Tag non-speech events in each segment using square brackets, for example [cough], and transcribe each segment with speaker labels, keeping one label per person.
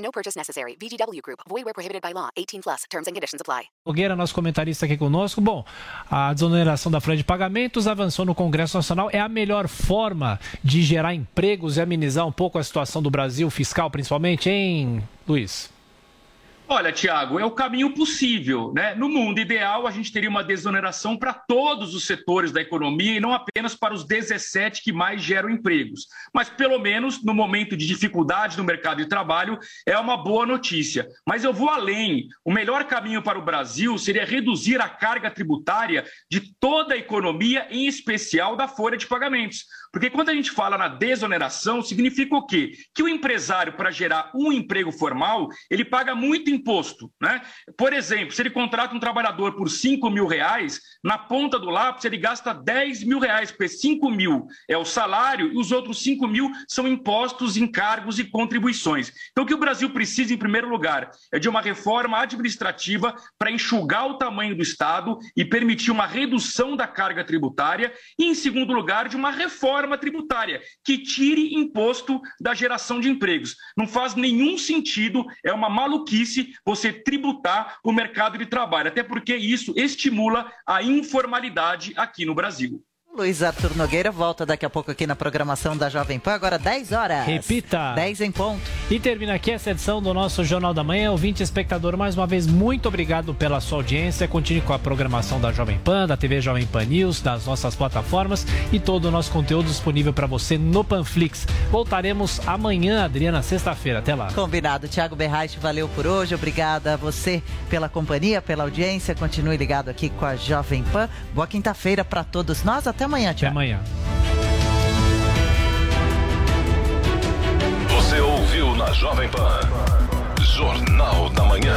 Speaker 1: No purchase necessary. VGW Group. Void where prohibited by law. 18 plus. Terms and conditions apply.
Speaker 2: Nogueira, nosso comentarista aqui conosco. Bom, a desoneração da folha de pagamentos avançou no Congresso Nacional. É a melhor forma de gerar empregos e amenizar um pouco a situação do Brasil fiscal, principalmente, hein, Luiz?
Speaker 3: Olha, Tiago, é o caminho possível. Né? No mundo ideal, a gente teria uma desoneração para todos os setores da economia e não apenas para os 17 que mais geram empregos. Mas, pelo menos, no momento de dificuldade no mercado de trabalho, é uma boa notícia. Mas eu vou além. O melhor caminho para o Brasil seria reduzir a carga tributária de toda a economia, em especial da folha de pagamentos. Porque quando a gente fala na desoneração, significa o quê? Que o empresário, para gerar um emprego formal, ele paga muito imposto. Né? Por exemplo, se ele contrata um trabalhador por 5 mil reais, na ponta do lápis ele gasta 10 mil reais, porque 5 mil é o salário e os outros 5 mil são impostos, encargos e contribuições. Então, o que o Brasil precisa, em primeiro lugar, é de uma reforma administrativa para enxugar o tamanho do Estado e permitir uma redução da carga tributária, e, em segundo lugar, de uma reforma tributária que tire imposto da geração de empregos. Não faz nenhum sentido, é uma maluquice você tributar o mercado de trabalho, até porque isso estimula a informalidade aqui no Brasil.
Speaker 4: Luiz Arthur Nogueira volta daqui a pouco aqui na programação da Jovem Pan, agora 10 horas.
Speaker 2: Repita.
Speaker 4: 10 em ponto.
Speaker 2: E termina aqui essa edição do nosso Jornal da Manhã. Ouvinte espectador, mais uma vez, muito obrigado pela sua audiência. Continue com a programação da Jovem Pan, da TV Jovem Pan News, das nossas plataformas e todo o nosso conteúdo disponível para você no Panflix. Voltaremos amanhã, Adriana, sexta-feira. Até lá.
Speaker 4: Combinado. Tiago Berraich, valeu por hoje. Obrigada a você pela companhia, pela audiência. Continue ligado aqui com a Jovem Pan. Boa quinta-feira para todos nós. Até amanhã, Tiago.
Speaker 2: Até amanhã.
Speaker 5: Você ouviu na Jovem Pan. Jornal da Manhã.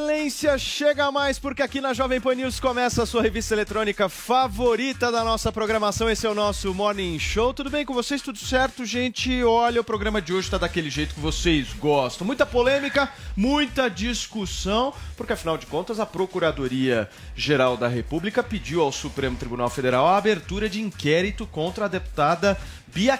Speaker 6: Excelência. Chega mais porque aqui na Jovem Pan News começa a sua revista eletrônica favorita da nossa programação. Esse é o nosso Morning Show. Tudo bem com vocês? Tudo certo, gente? Olha, o programa de hoje tá daquele jeito que vocês gostam. Muita polêmica, muita discussão, porque afinal de contas a Procuradoria Geral da República pediu ao Supremo Tribunal Federal a abertura de inquérito contra a deputada Bia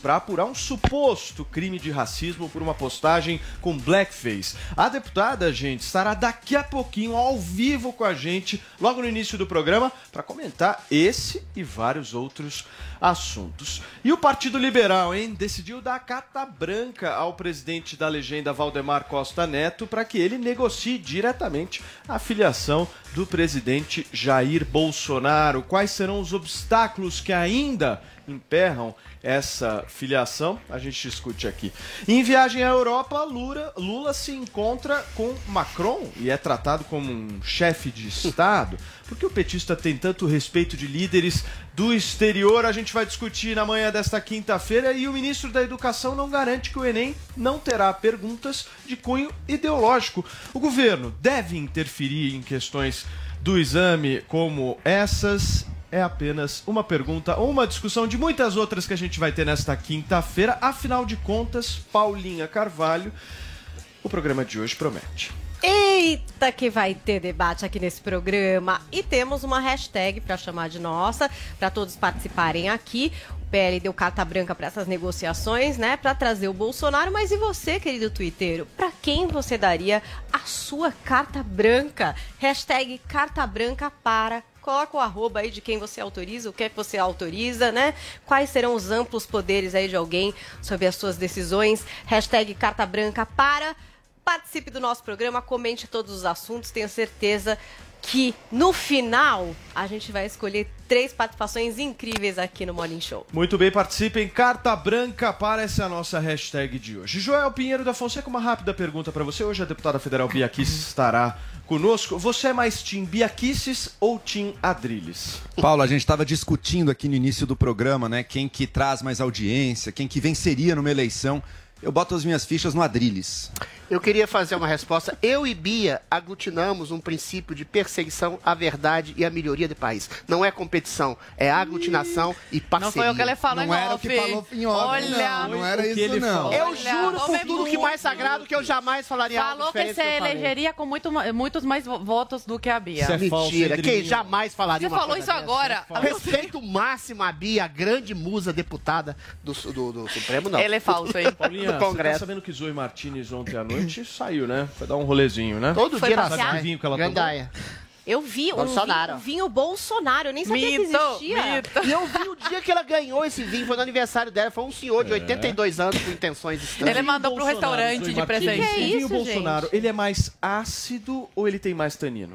Speaker 6: para apurar um suposto crime de racismo por uma postagem com blackface. A deputada, gente, estará daqui a pouquinho ao vivo com a gente, logo no início do programa, para comentar esse e vários outros assuntos. E o Partido Liberal, hein, decidiu dar carta branca ao presidente da legenda Valdemar Costa Neto para que ele negocie diretamente a filiação do presidente Jair Bolsonaro. Quais serão os obstáculos que ainda emperram essa filiação, a gente discute aqui. Em viagem à Europa, Lula, Lula se encontra com Macron e é tratado como um chefe de Estado. [laughs] Porque o petista tem tanto respeito de líderes do exterior? A gente vai discutir na manhã desta quinta-feira e o ministro da Educação não garante que o Enem não terá perguntas de cunho ideológico. O governo deve interferir em questões do exame como essas é apenas uma pergunta ou uma discussão de muitas outras que a gente vai ter nesta quinta-feira. Afinal de contas, Paulinha Carvalho, o programa de hoje promete.
Speaker 7: Eita, que vai ter debate aqui nesse programa. E temos uma hashtag para chamar de nossa, para todos participarem aqui. O PL deu carta branca para essas negociações, né? Para trazer o Bolsonaro. Mas e você, querido twitteiro? Para quem você daria a sua carta branca? Hashtag carta branca para coloca o arroba aí de quem você autoriza, o que é que você autoriza, né? Quais serão os amplos poderes aí de alguém sobre as suas decisões? Hashtag carta branca para. Participe do nosso programa, comente todos os assuntos, tenho certeza que no final a gente vai escolher três participações incríveis aqui no Morning Show.
Speaker 6: Muito bem, participem. Carta branca para essa nossa hashtag de hoje. Joel Pinheiro da Fonseca, uma rápida pergunta para você. Hoje a deputada federal Bia Kicis estará conosco. Você é mais Tim Bia Kicis ou Tim Adrilles?
Speaker 8: Paulo, a gente estava discutindo aqui no início do programa, né? Quem que traz mais audiência, quem que venceria numa eleição. Eu boto as minhas fichas no Adrilles.
Speaker 9: Eu queria fazer uma resposta. Eu e Bia aglutinamos um princípio de perseguição à verdade e à melhoria do país. Não é competição, é aglutinação e parceria.
Speaker 10: Não foi o que ele falou
Speaker 8: Não
Speaker 10: em
Speaker 8: era o
Speaker 10: off.
Speaker 8: que falou em off,
Speaker 10: Olha,
Speaker 8: não, não era
Speaker 6: o
Speaker 8: isso
Speaker 6: ele
Speaker 8: não.
Speaker 6: falou.
Speaker 9: Eu
Speaker 10: Olha,
Speaker 9: juro por tudo que mais sagrado que eu jamais falaria
Speaker 10: Falou que você elegeria com muito, muitos mais vo- votos do que a Bia.
Speaker 6: Isso é
Speaker 9: Mentira, quem jamais falaria
Speaker 10: Você
Speaker 9: uma
Speaker 10: falou
Speaker 9: coisa
Speaker 10: isso
Speaker 9: dessa?
Speaker 10: agora.
Speaker 9: Respeito máximo a Bia, a grande musa deputada do, do, do Supremo, não.
Speaker 10: Ele é falso, hein?
Speaker 6: Paulinha, [laughs]
Speaker 9: do
Speaker 6: você tá
Speaker 9: Congresso.
Speaker 6: sabendo que Zoe Martinez ontem à noite [coughs] saiu, né? Foi dar um rolezinho, né?
Speaker 9: Todo
Speaker 7: Foi
Speaker 9: dia ela
Speaker 7: passear?
Speaker 9: sai.
Speaker 6: Que vinho que ela
Speaker 9: Gandaia.
Speaker 7: Eu vi um
Speaker 9: Bolsonaro.
Speaker 7: vinho, vinho Bolsonaro, eu nem sabia que
Speaker 10: Mito,
Speaker 7: existia.
Speaker 10: mito. [laughs]
Speaker 9: E eu vi o dia que ela ganhou esse vinho, foi no aniversário dela. Foi um senhor de 82 anos com intenções estranhas.
Speaker 10: Ele mandou pro
Speaker 6: Bolsonaro,
Speaker 10: restaurante
Speaker 6: Zoe
Speaker 10: de
Speaker 6: Martinez,
Speaker 10: presente.
Speaker 7: Que
Speaker 6: o vinho
Speaker 7: isso,
Speaker 6: Bolsonaro, ele é mais ácido ou ele tem mais tanino?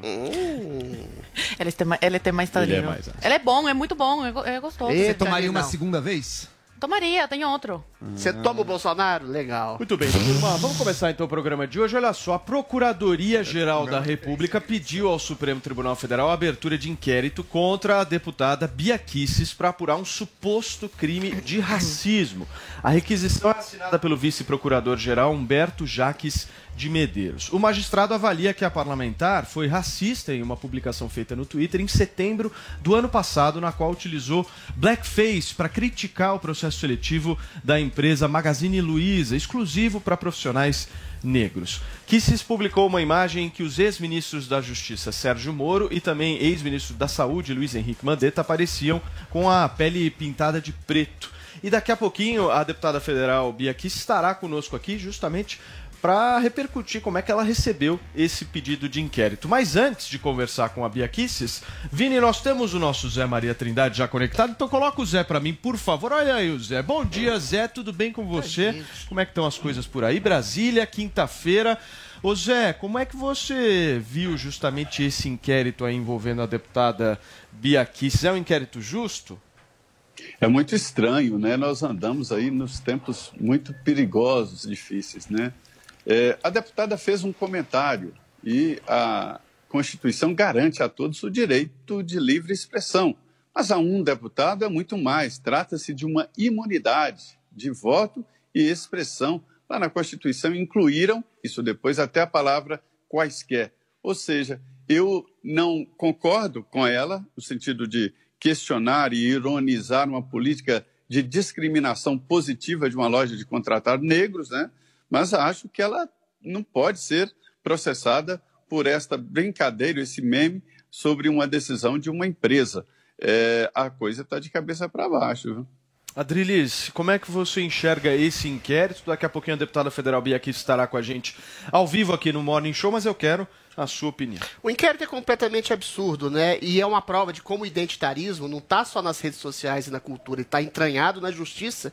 Speaker 10: Ele tem, ma- ele tem mais
Speaker 6: Ele é mais ácido.
Speaker 10: Ele é bom, é muito bom, é, go- é gostoso.
Speaker 8: Você tomaria uma segunda vez?
Speaker 10: Tomaria, tem outro.
Speaker 9: Você toma o Bolsonaro? Legal.
Speaker 6: Muito bem, turma. Vamos começar então o programa de hoje. Olha só, a Procuradoria-Geral da República pediu ao Supremo Tribunal Federal a abertura de inquérito contra a deputada Bia Kicis para apurar um suposto crime de racismo. A requisição é assinada pelo vice-procurador-geral Humberto Jaques de Medeiros. O magistrado avalia que a parlamentar foi racista em uma publicação feita no Twitter em setembro do ano passado, na qual utilizou blackface para criticar o processo seletivo da empresa Magazine Luiza, exclusivo para profissionais negros. Kisses publicou uma imagem em que os ex-ministros da Justiça Sérgio Moro e também ex-ministro da Saúde Luiz Henrique Mandetta apareciam com a pele pintada de preto. E daqui a pouquinho a deputada federal Bia Kicis estará conosco aqui justamente para repercutir como é que ela recebeu esse pedido de inquérito. Mas antes de conversar com a Bia Kicis, Vini, nós temos o nosso Zé Maria Trindade já conectado, então coloca o Zé para mim, por favor. Olha aí o Zé. Bom dia, Zé, tudo bem com você? Como é que estão as coisas por aí? Brasília, quinta-feira. Ô Zé, como é que você viu justamente esse inquérito aí envolvendo a deputada Bia Kicis? É um inquérito justo?
Speaker 11: É muito estranho, né? Nós andamos aí nos tempos muito perigosos, difíceis, né? É, a deputada fez um comentário e a Constituição garante a todos o direito de livre expressão. Mas a um deputado é muito mais. Trata-se de uma imunidade de voto e expressão. Lá na Constituição incluíram, isso depois, até a palavra quaisquer. Ou seja, eu não concordo com ela, no sentido de questionar e ironizar uma política de discriminação positiva de uma loja de contratar negros, né? Mas acho que ela não pode ser processada por esta brincadeira, esse meme sobre uma decisão de uma empresa. É, a coisa está de cabeça para baixo. Viu?
Speaker 6: Adrilis, como é que você enxerga esse inquérito? Daqui a pouquinho a deputada federal Bia aqui estará com a gente ao vivo aqui no Morning Show, mas eu quero a sua opinião.
Speaker 9: O inquérito é completamente absurdo, né? E é uma prova de como o identitarismo não está só nas redes sociais e na cultura, está entranhado na justiça.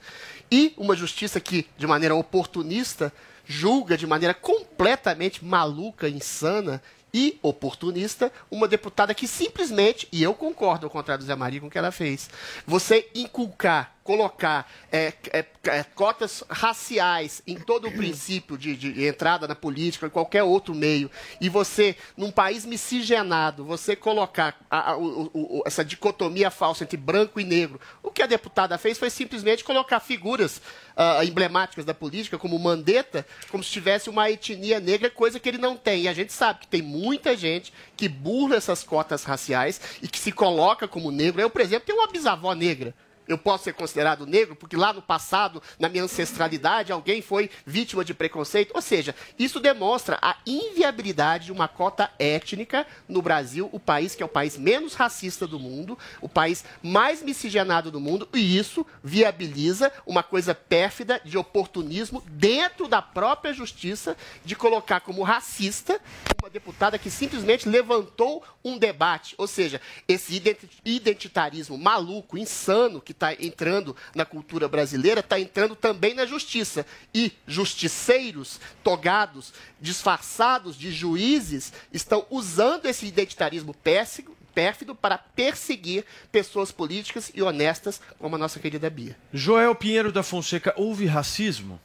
Speaker 9: E uma justiça que, de maneira oportunista, julga de maneira completamente maluca, insana e oportunista uma deputada que simplesmente, e eu concordo ao contrário do Zé Maria com o que ela fez, você inculcar, colocar é, é, é, cotas raciais em todo o princípio de, de entrada na política, em qualquer outro meio, e você, num país miscigenado, você colocar a- a- o- o- essa dicotomia falsa entre branco e negro, o que a deputada fez foi simplesmente colocar figuras ah, emblemáticas da política, como Mandetta, como se tivesse uma etnia negra, coisa que ele não tem. E a gente sabe que tem muita gente que burla essas cotas raciais e que se coloca como negro. Eu, por exemplo, tenho uma bisavó negra eu posso ser considerado negro porque lá no passado, na minha ancestralidade, alguém foi vítima de preconceito. Ou seja, isso demonstra a inviabilidade de uma cota étnica no Brasil, o país que é o país menos racista do mundo, o país mais miscigenado do mundo, e isso viabiliza uma coisa pérfida de oportunismo dentro da própria justiça de colocar como racista uma deputada que simplesmente levantou um debate. Ou seja, esse identitarismo maluco, insano que está entrando na cultura brasileira está entrando também na justiça. E justiceiros, togados, disfarçados de juízes, estão usando esse identitarismo péssimo, pérfido para perseguir pessoas políticas e honestas, como a nossa querida Bia.
Speaker 6: Joel Pinheiro da Fonseca, houve racismo?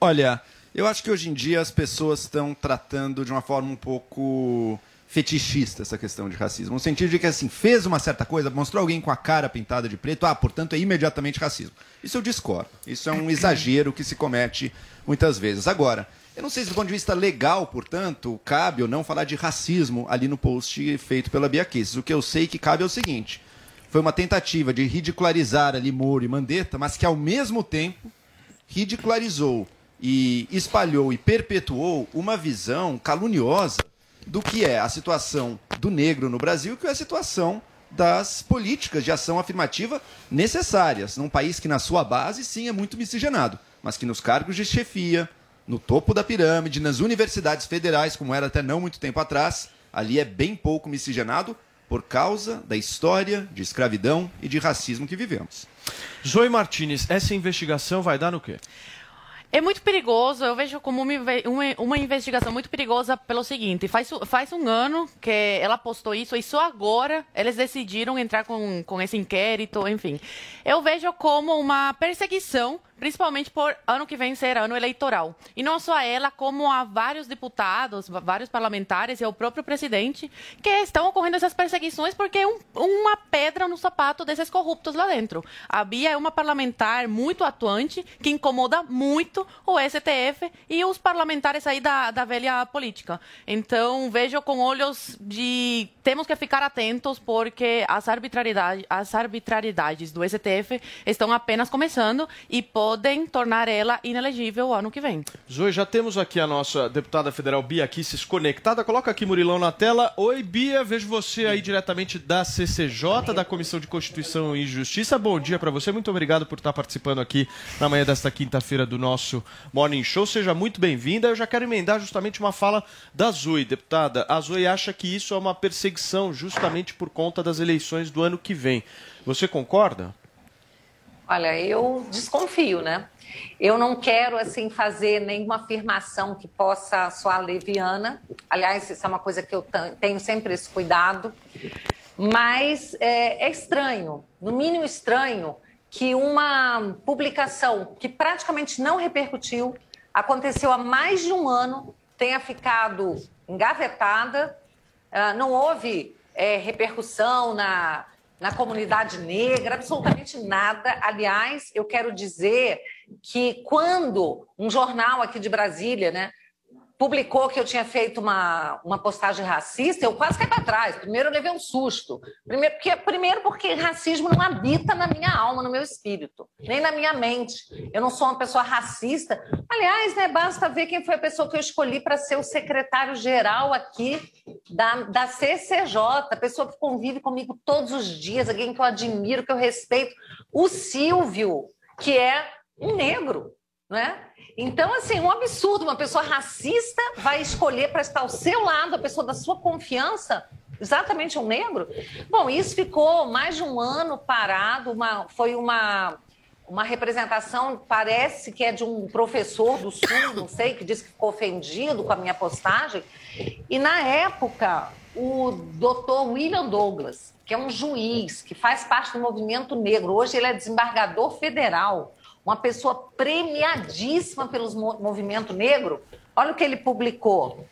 Speaker 8: Olha, eu acho que hoje em dia as pessoas estão tratando de uma forma um pouco fetichista essa questão de racismo. No sentido de que, assim, fez uma certa coisa, mostrou alguém com a cara pintada de preto, ah, portanto é imediatamente racismo. Isso eu discordo. Isso é um exagero que se comete muitas vezes. Agora, eu não sei se do ponto de vista legal, portanto, cabe ou não falar de racismo ali no post feito pela Bia Kicis. O que eu sei que cabe é o seguinte: foi uma tentativa de ridicularizar ali Moro e Mandetta, mas que ao mesmo tempo ridicularizou e espalhou e perpetuou uma visão caluniosa do que é a situação do negro no Brasil, que é a situação das políticas de ação afirmativa necessárias, num país que na sua base sim é muito miscigenado, mas que nos cargos de chefia, no topo da pirâmide, nas universidades federais, como era até não muito tempo atrás, ali é bem pouco miscigenado por causa da história de escravidão e de racismo que vivemos.
Speaker 6: Zoe Martinez, essa investigação vai dar no quê?
Speaker 10: É muito perigoso, eu vejo como uma, uma, uma, investigação muito perigosa pelo seguinte, faz, faz um ano que ela postou isso e só agora eles decidiram entrar com, com esse inquérito, enfim. Eu vejo como uma perseguição principalmente por ano que vem ser ano eleitoral. E não só ela, como há vários deputados, vários parlamentares e o próprio presidente que estão ocorrendo essas perseguições porque é um, uma pedra no sapato desses corruptos lá dentro. A Bia é uma parlamentar muito atuante que incomoda muito o STF e os parlamentares aí da, da velha política. Então, vejo com olhos de temos que ficar atentos porque as arbitrariedades, as arbitrariedades do STF estão apenas começando e podem tornar ela inelegível ano que vem.
Speaker 6: Zoe, já temos aqui a nossa deputada federal Bia Kisses conectada. Coloca aqui Murilão na tela. Oi, Bia, vejo você aí diretamente da CCJ, da Comissão de Constituição e Justiça. Bom dia para você. Muito obrigado por estar participando aqui na manhã desta quinta-feira do nosso Morning Show. Seja muito bem-vinda. Eu já quero emendar justamente uma fala da Zoe, deputada. A Zoe acha que isso é uma perseguição justamente por conta das eleições do ano que vem. Você concorda?
Speaker 12: Olha, eu desconfio, né? Eu não quero assim fazer nenhuma afirmação que possa soar leviana. Aliás, isso é uma coisa que eu tenho sempre esse cuidado. Mas é, é estranho, no mínimo estranho, que uma publicação que praticamente não repercutiu, aconteceu há mais de um ano, tenha ficado engavetada, uh, não houve é, repercussão na na comunidade negra, absolutamente nada. Aliás, eu quero dizer que quando um jornal aqui de Brasília, né, publicou que eu tinha feito uma, uma postagem racista, eu quase caí para trás. Primeiro eu levei um susto. Primeiro porque, primeiro porque racismo não habita na minha alma, no meu espírito, nem na minha mente. Eu não sou uma pessoa racista. Aliás, né, basta ver quem foi a pessoa que eu escolhi para ser o secretário-geral aqui da, da CCJ, a pessoa que convive comigo todos os dias, alguém que eu admiro, que eu respeito. O Silvio, que é um negro, não é? Então, assim, um absurdo. Uma pessoa racista vai escolher para estar ao seu lado, a pessoa da sua confiança, exatamente um negro. Bom, isso ficou mais de um ano parado. Uma, foi uma, uma representação, parece que é de um professor do Sul, não sei, que disse que ficou ofendido com a minha postagem. E na época, o doutor William Douglas, que é um juiz que faz parte do movimento negro, hoje ele é desembargador federal uma pessoa premiadíssima pelos movimento negro, olha o que ele publicou.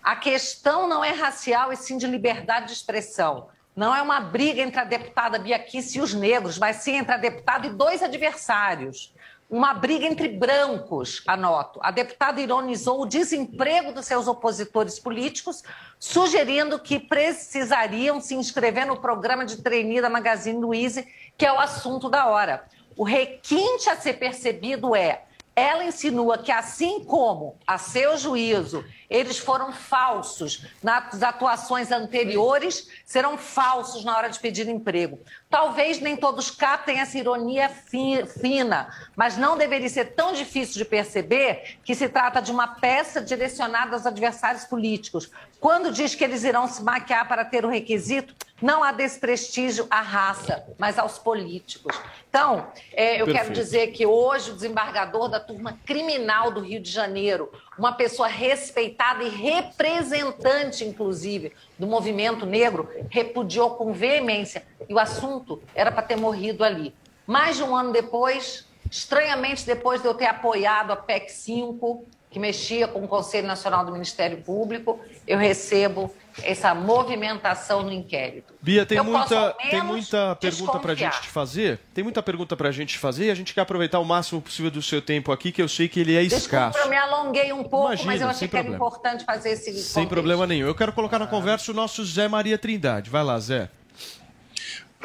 Speaker 12: A questão não é racial e sim de liberdade de expressão. Não é uma briga entre a deputada Bia e os negros, mas sim entre a deputada e dois adversários. Uma briga entre brancos, anoto. A deputada ironizou o desemprego dos seus opositores políticos, sugerindo que precisariam se inscrever no programa de trainee da Magazine Luiza, que é o assunto da hora. O requinte a ser percebido é ela insinua que, assim como, a seu juízo, eles foram falsos nas atuações anteriores, serão falsos na hora de pedir emprego. Talvez nem todos captem essa ironia fina, mas não deveria ser tão difícil de perceber que se trata de uma peça direcionada aos adversários políticos. Quando diz que eles irão se maquiar para ter o requisito, não há desprestígio à raça, mas aos políticos. Então, é, eu Perfeito. quero dizer que hoje o desembargador da turma criminal do Rio de Janeiro, uma pessoa respeitada e representante, inclusive, do movimento negro, repudiou com veemência. E o assunto era para ter morrido ali. Mais de um ano depois, estranhamente depois de eu ter apoiado a PEC 5, que mexia com o Conselho Nacional do Ministério Público, eu recebo essa movimentação no inquérito.
Speaker 6: Bia, tem eu muita, tem muita pergunta para a gente te fazer. Tem muita pergunta para a gente te fazer e a gente quer aproveitar o máximo possível do seu tempo aqui, que eu sei que ele é Desculpa, escasso.
Speaker 12: eu me alonguei um pouco, Imagina, mas eu achei que problema. era importante fazer esse
Speaker 6: Sem contexto. problema nenhum. Eu quero colocar na conversa o nosso Zé Maria Trindade. Vai lá, Zé.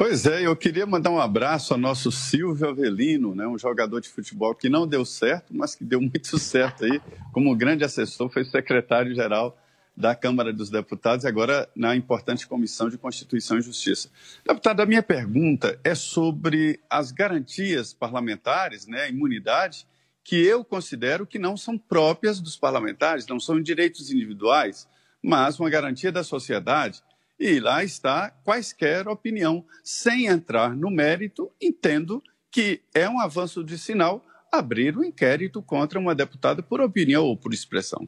Speaker 11: Pois é, eu queria mandar um abraço ao nosso Silvio Avelino, né, um jogador de futebol que não deu certo, mas que deu muito [laughs] certo aí, como grande assessor, foi secretário-geral da Câmara dos Deputados e agora na importante Comissão de Constituição e Justiça. Deputado, a minha pergunta é sobre as garantias parlamentares, né, a imunidade, que eu considero que não são próprias dos parlamentares, não são direitos individuais, mas uma garantia da sociedade e lá está quaisquer opinião, sem entrar no mérito, entendo que é um avanço de sinal abrir um inquérito contra uma deputada por opinião ou por expressão.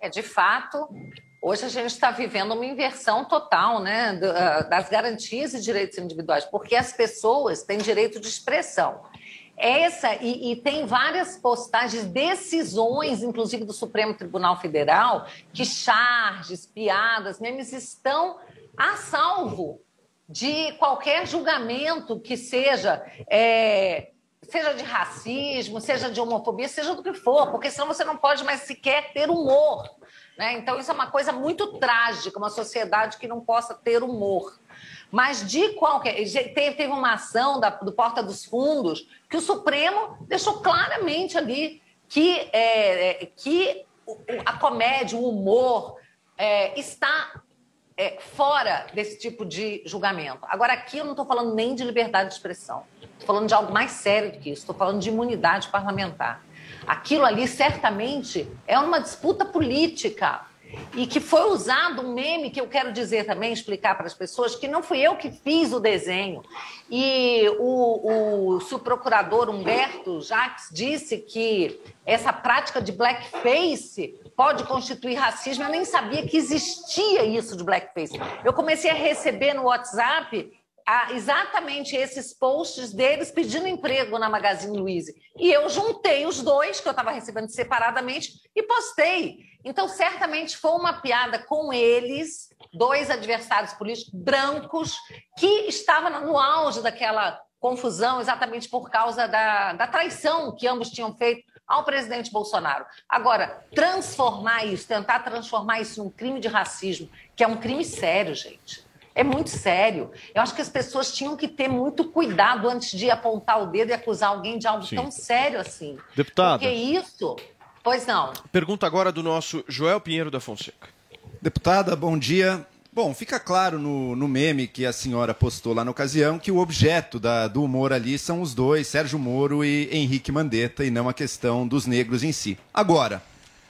Speaker 12: É, de fato, hoje a gente está vivendo uma inversão total né, ah, das garantias e direitos individuais, porque as pessoas têm direito de expressão. Essa, e, e, tem várias postagens, decisões, inclusive do Supremo Tribunal Federal, que charges, piadas, memes estão a salvo de qualquer julgamento que seja, é, seja de racismo, seja de homofobia, seja do que for, porque senão você não pode mais sequer ter humor. Né? Então, isso é uma coisa muito trágica, uma sociedade que não possa ter humor. Mas de qualquer. Teve uma ação da, do Porta dos Fundos que o Supremo deixou claramente ali que, é, é que a comédia, o humor, é, está é, fora desse tipo de julgamento. Agora, aqui eu não estou falando nem de liberdade de expressão, estou falando de algo mais sério do que isso, estou falando de imunidade parlamentar. Aquilo ali certamente é uma disputa política e que foi usado um meme que eu quero dizer também, explicar para as pessoas, que não fui eu que fiz o desenho. E o, o subprocurador Humberto Jacques disse que essa prática de blackface pode constituir racismo. Eu nem sabia que existia isso de blackface. Eu comecei a receber no WhatsApp exatamente esses posts deles pedindo emprego na Magazine Luiza. E eu juntei os dois, que eu estava recebendo separadamente, e postei. Então, certamente foi uma piada com eles, dois adversários políticos brancos, que estavam no auge daquela confusão, exatamente por causa da, da traição que ambos tinham feito ao presidente Bolsonaro. Agora, transformar isso, tentar transformar isso num crime de racismo, que é um crime sério, gente. É muito sério. Eu acho que as pessoas tinham que ter muito cuidado antes de apontar o dedo e acusar alguém de algo Sim. tão sério assim.
Speaker 6: Deputada.
Speaker 12: Porque isso Pois não.
Speaker 6: Pergunta agora do nosso Joel Pinheiro da Fonseca.
Speaker 8: Deputada, bom dia. Bom, fica claro no, no, meme que a senhora postou lá na ocasião que o objeto da, do humor ali são os dois, Sérgio Moro e Henrique Mandetta, e não a questão dos negros em si. Agora,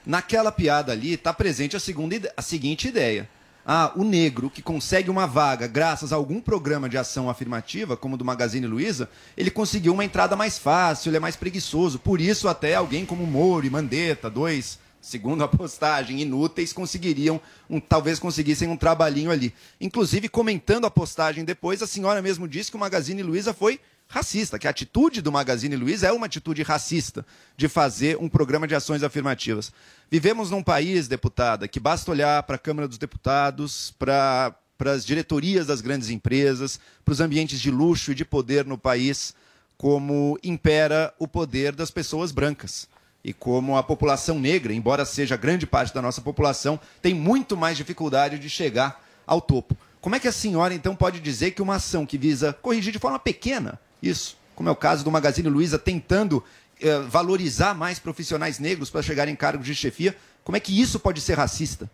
Speaker 8: naquela piada ali está presente a, segunda, a seguinte ideia ah, o negro que consegue uma vaga graças a algum programa de ação afirmativa, como o do Magazine Luiza, ele conseguiu uma entrada mais fácil, ele é mais preguiçoso. Por isso, até alguém como Moro e Mandetta, dois, segundo a [laughs] postagem, inúteis, conseguiriam, um, talvez conseguissem um trabalhinho ali. Inclusive, comentando a postagem depois, a senhora mesmo disse que o Magazine Luiza foi racista, que a atitude do Magazine Luiza é uma atitude racista de fazer um programa de ações afirmativas. Vivemos num país, deputada, que basta olhar para a Câmara dos Deputados para as diretorias das grandes empresas, para os ambientes de luxo e de poder no país, como impera o poder das pessoas brancas. E como a população negra, embora seja grande parte da nossa população, tem muito mais dificuldade de chegar ao topo. Como é que a senhora, então, pode dizer que uma ação que visa corrigir de forma pequena isso, como é o caso do Magazine Luiza tentando eh, valorizar mais profissionais negros para chegar em cargos de chefia, como é que isso pode ser racista?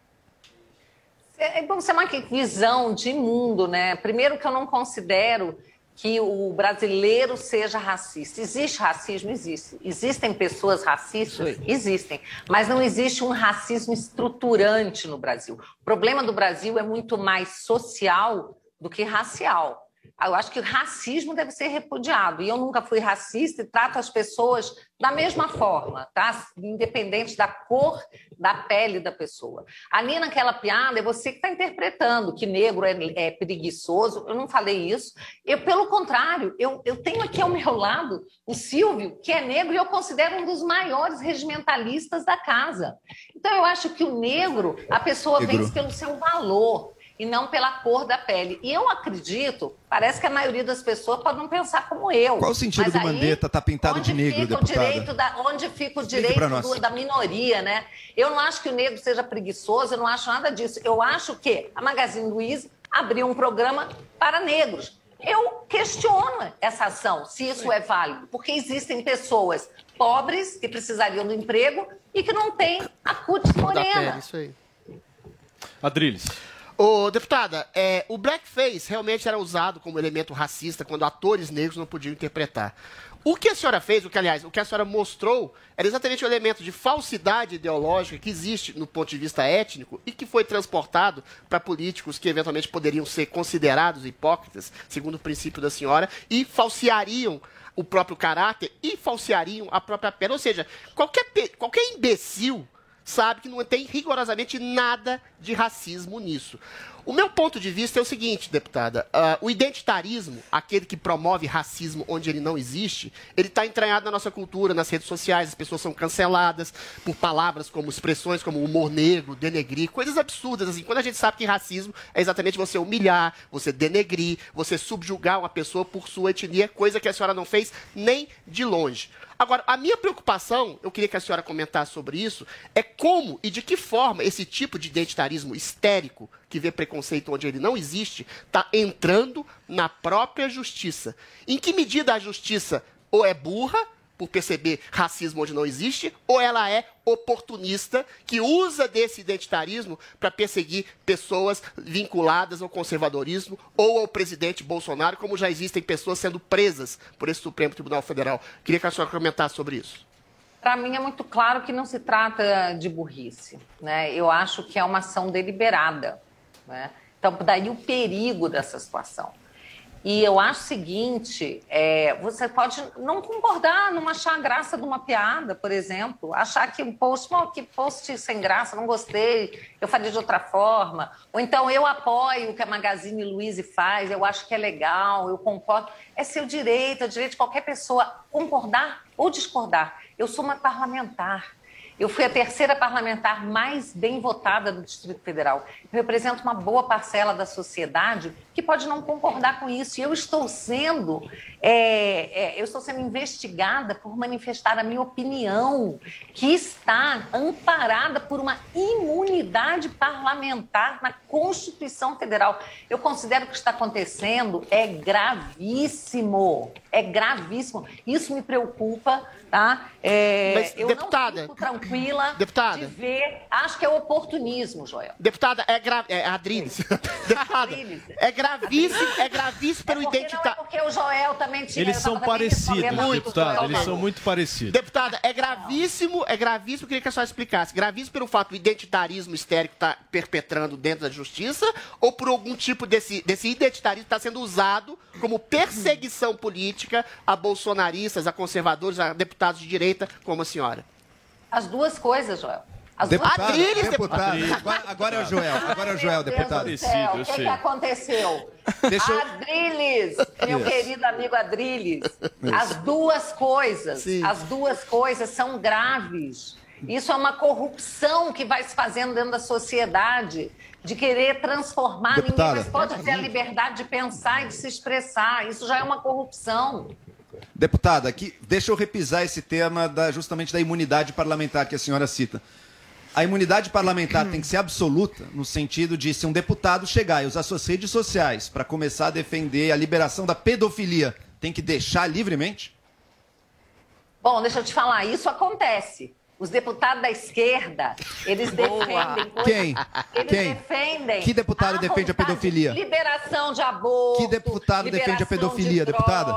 Speaker 12: É, bom, isso é uma visão de mundo, né? Primeiro que eu não considero que o brasileiro seja racista. Existe racismo? Existe. Existem pessoas racistas? Existem. Mas não existe um racismo estruturante no Brasil. O problema do Brasil é muito mais social do que racial. Eu acho que racismo deve ser repudiado. E eu nunca fui racista e trato as pessoas da mesma forma, tá? Independente da cor da pele da pessoa. Ali naquela piada é você que está interpretando que negro é, é, preguiçoso. Eu não falei isso. Eu, pelo contrário, eu, eu tenho aqui ao meu lado o Silvio, que é negro e eu considero um dos maiores regimentalistas da casa. Então eu acho que o negro, a pessoa negro. vence pelo seu valor e não pela cor da pele. E eu acredito, parece que a maioria das pessoas pode não pensar como eu.
Speaker 8: Qual o sentido do aí, Mandetta tá pintado de negro,
Speaker 12: fica
Speaker 8: deputada?
Speaker 12: O direito da, onde fica o direito do, da minoria, né? Eu não acho que o negro seja preguiçoso, eu não acho nada disso. Eu acho que a Magazine Luiza abriu um programa para negros. Eu questiono essa ação, se isso é válido, porque existem pessoas pobres que precisariam do emprego e que não têm a cutis morena.
Speaker 9: Isso aí.
Speaker 6: Adriles.
Speaker 9: Ô, deputada, é, o blackface realmente era usado como elemento racista quando atores negros não podiam interpretar. O que a senhora fez, o que, aliás, o que a senhora mostrou, era exatamente o elemento de falsidade ideológica que existe no ponto de vista étnico e que foi transportado para políticos que eventualmente poderiam ser considerados hipócritas, segundo o princípio da senhora, e falseariam o próprio caráter e falseariam a própria pele. Ou seja, qualquer, qualquer imbecil sabe que não tem rigorosamente nada de racismo nisso. O meu ponto de vista é o seguinte, deputada: uh, o identitarismo, aquele que promove racismo onde ele não existe, ele está entranhado na nossa cultura, nas redes sociais. As pessoas são canceladas por palavras como expressões como humor negro, denegrir, coisas absurdas. Assim, quando a gente sabe que racismo é exatamente você humilhar, você denegrir, você subjugar uma pessoa por sua etnia, coisa que a senhora não fez nem de longe. Agora, a minha preocupação, eu queria que a senhora comentasse sobre isso, é como e de que forma esse tipo de identitarismo histérico, que vê preconceito onde ele não existe, está entrando na própria justiça. Em que medida a justiça ou é burra por perceber racismo onde não existe, ou ela é oportunista que usa desse identitarismo para perseguir pessoas vinculadas ao conservadorismo ou ao presidente Bolsonaro, como já existem pessoas sendo presas por esse Supremo Tribunal Federal. Queria que a senhora comentasse sobre isso.
Speaker 12: Para mim é muito claro que não se trata de burrice. Né? Eu acho que é uma ação deliberada. Né? Então, daí o perigo dessa situação. E eu acho o seguinte: é, você pode não concordar, não achar graça de uma piada, por exemplo, achar que um post, que post sem graça, não gostei, eu faria de outra forma. Ou então eu apoio o que a Magazine Luiza faz, eu acho que é legal, eu concordo. É seu direito, é direito de qualquer pessoa concordar ou discordar. Eu sou uma parlamentar. Eu fui a terceira parlamentar mais bem votada do Distrito Federal. Eu represento uma boa parcela da sociedade que pode não concordar com isso. E eu estou sendo, é, é, eu estou sendo investigada por manifestar a minha opinião, que está amparada por uma imunidade parlamentar na Constituição Federal. Eu considero que o que está acontecendo é gravíssimo. É gravíssimo. Isso me preocupa, tá? É,
Speaker 9: Mas,
Speaker 12: eu
Speaker 9: deputada,
Speaker 12: não fico tranquila
Speaker 9: deputada,
Speaker 12: de ver. Acho que é oportunismo, Joel.
Speaker 9: Deputada, é, gra... é Adriles. [laughs] deputada, é gravíssimo, é gravíssimo pelo
Speaker 12: é porque
Speaker 9: identitário.
Speaker 12: É porque o Joel também tinha.
Speaker 6: Eles são parecidos,
Speaker 12: respondendo
Speaker 6: deputada.
Speaker 12: muito,
Speaker 6: Eles são muito parecidos.
Speaker 9: Deputada, é gravíssimo, é gravíssimo, queria que a senhora explicasse. Gravíssimo pelo fato do identitarismo histérico estar perpetrando dentro da justiça ou por algum tipo desse, desse identitarismo estar sendo usado como perseguição política a bolsonaristas, a conservadores, a deputados de direita, como a senhora?
Speaker 12: As duas coisas, Joel. As.
Speaker 9: Adriles,
Speaker 8: deputada.
Speaker 9: deputada.
Speaker 8: Agora, agora é o Joel. Agora é o Joel,
Speaker 12: Deus
Speaker 8: deputado.
Speaker 12: do céu, O que, que aconteceu?
Speaker 8: Deixa eu-
Speaker 12: Adriles, meu
Speaker 8: Isso.
Speaker 12: querido amigo Adriles, as duas coisas,
Speaker 9: Sim.
Speaker 12: as duas coisas são graves. Isso é uma corrupção que vai se fazendo dentro da sociedade, de querer transformar.
Speaker 8: Deputada.
Speaker 12: Ninguém mais pode ter a liberdade de pensar e de se expressar. Isso já é uma corrupção.
Speaker 8: Deputada, aqui, deixa eu repisar esse tema da, justamente da imunidade parlamentar que a senhora cita. A imunidade parlamentar tem que ser absoluta, no sentido de se um deputado chegar e usar suas redes sociais para começar a defender a liberação da pedofilia, tem que deixar livremente?
Speaker 12: Bom, deixa eu te falar, isso acontece. Os deputados da esquerda, eles defendem coisas-
Speaker 8: Quem?
Speaker 12: Eles
Speaker 8: Quem?
Speaker 12: defendem.
Speaker 8: Que deputado
Speaker 12: a
Speaker 8: defende a pedofilia?
Speaker 12: Liberação de aborto.
Speaker 8: Que deputado defende a
Speaker 12: liberação
Speaker 8: pedofilia,
Speaker 12: de
Speaker 8: deputada?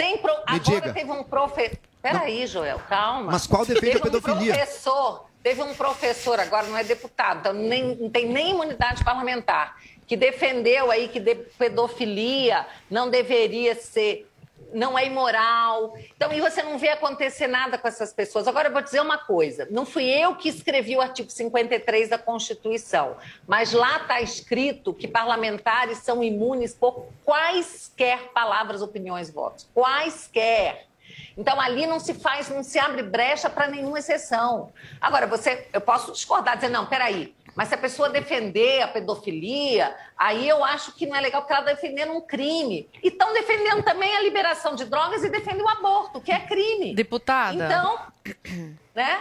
Speaker 12: Tem pro...
Speaker 8: Me
Speaker 12: Agora
Speaker 8: diga.
Speaker 12: teve um professor. Peraí, Joel, calma.
Speaker 8: Mas qual defende
Speaker 12: teve
Speaker 8: a pedofilia?
Speaker 12: Um professor, teve um professor, agora não é deputado, então nem, não tem nem imunidade parlamentar, que defendeu aí que de- pedofilia não deveria ser não é imoral. Então, e você não vê acontecer nada com essas pessoas. Agora, eu vou dizer uma coisa: não fui eu que escrevi o artigo 53 da Constituição, mas lá está escrito que parlamentares são imunes por quaisquer palavras, opiniões, votos. Quaisquer. Então, ali não se faz, não se abre brecha para nenhuma exceção. Agora, você, eu posso discordar, dizer, não, peraí, mas se a pessoa defender a pedofilia, aí eu acho que não é legal, porque ela está defendendo um crime. E estão defendendo também a liberação de drogas e defendem o aborto, que é crime.
Speaker 10: Deputada.
Speaker 12: Então, [clears throat] né?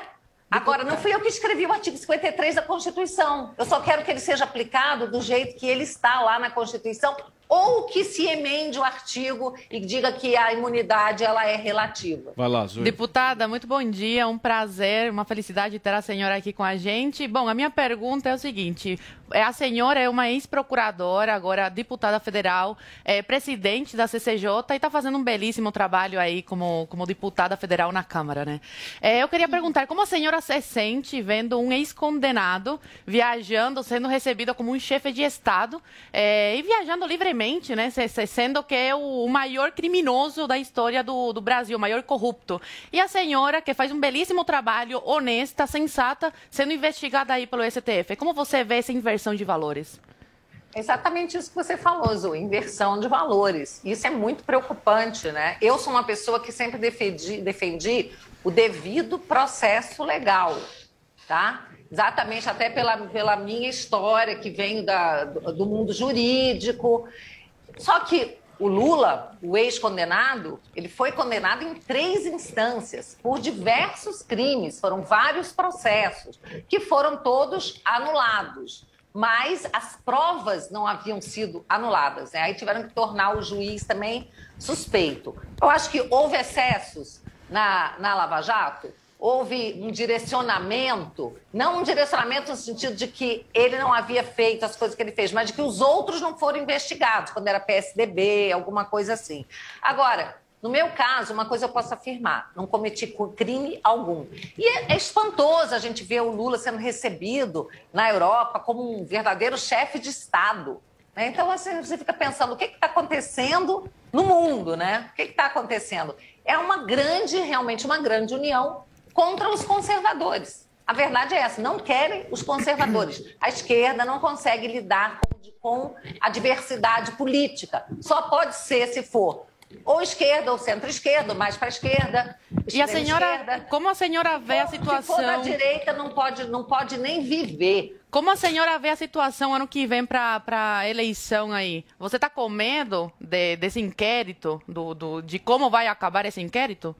Speaker 12: Agora, não fui eu que escrevi o artigo 53 da Constituição. Eu só quero que ele seja aplicado do jeito que ele está lá na Constituição, ou que se emende o artigo e diga que a imunidade ela é relativa.
Speaker 6: Vai lá, Zoe.
Speaker 10: Deputada, muito bom dia, um prazer, uma felicidade ter a senhora aqui com a gente. Bom, a minha pergunta é o seguinte: é, a senhora é uma ex-procuradora, agora deputada federal, é presidente da CCJ e está fazendo um belíssimo trabalho aí como, como deputada federal na Câmara, né? É, eu queria perguntar como a senhora se sente vendo um ex-condenado viajando, sendo recebido como um chefe de Estado é, e viajando livremente, né? se- se- Sendo que é o, o maior criminoso da história do, do Brasil, o maior corrupto. E a senhora, que faz um belíssimo trabalho, honesta, sensata, sendo investigada aí pelo STF. Como você vê essa inversão de valores?
Speaker 12: Exatamente isso que você falou, Zu, inversão de valores. Isso é muito preocupante, né? Eu sou uma pessoa que sempre defendi, defendi o devido processo legal, tá? Exatamente, até pela, pela minha história, que vem da, do, do mundo jurídico. Só que o Lula, o ex-condenado, ele foi condenado em três instâncias por diversos crimes, foram vários processos, que foram todos anulados mas as provas não haviam sido anuladas. Né? Aí tiveram que tornar o juiz também suspeito. Eu acho que houve excessos na, na Lava Jato, houve um direcionamento, não um direcionamento no sentido de que ele não havia feito as coisas que ele fez, mas de que os outros não foram investigados, quando era PSDB, alguma coisa assim. Agora, no meu caso, uma coisa eu posso afirmar: não cometi crime algum. E é, é espantoso a gente ver o Lula sendo recebido na Europa como um verdadeiro chefe de Estado. né? Então, assim, você fica pensando: o que está acontecendo no mundo, né? O que está acontecendo? É uma grande, realmente uma grande união contra os conservadores. A verdade é essa: não querem os conservadores. A esquerda não consegue lidar com, com a diversidade política. Só pode ser se for ou esquerda ou centro-esquerda, mais para a esquerda.
Speaker 10: E a senhora,
Speaker 12: esquerda.
Speaker 10: como a senhora vê a
Speaker 12: Se for da
Speaker 10: situação?
Speaker 12: direita, não pode, não pode nem viver.
Speaker 10: Como a senhora vê a situação ano que vem para a eleição aí? Você está com medo de- desse inquérito, do, do- de como vai acabar esse inquérito?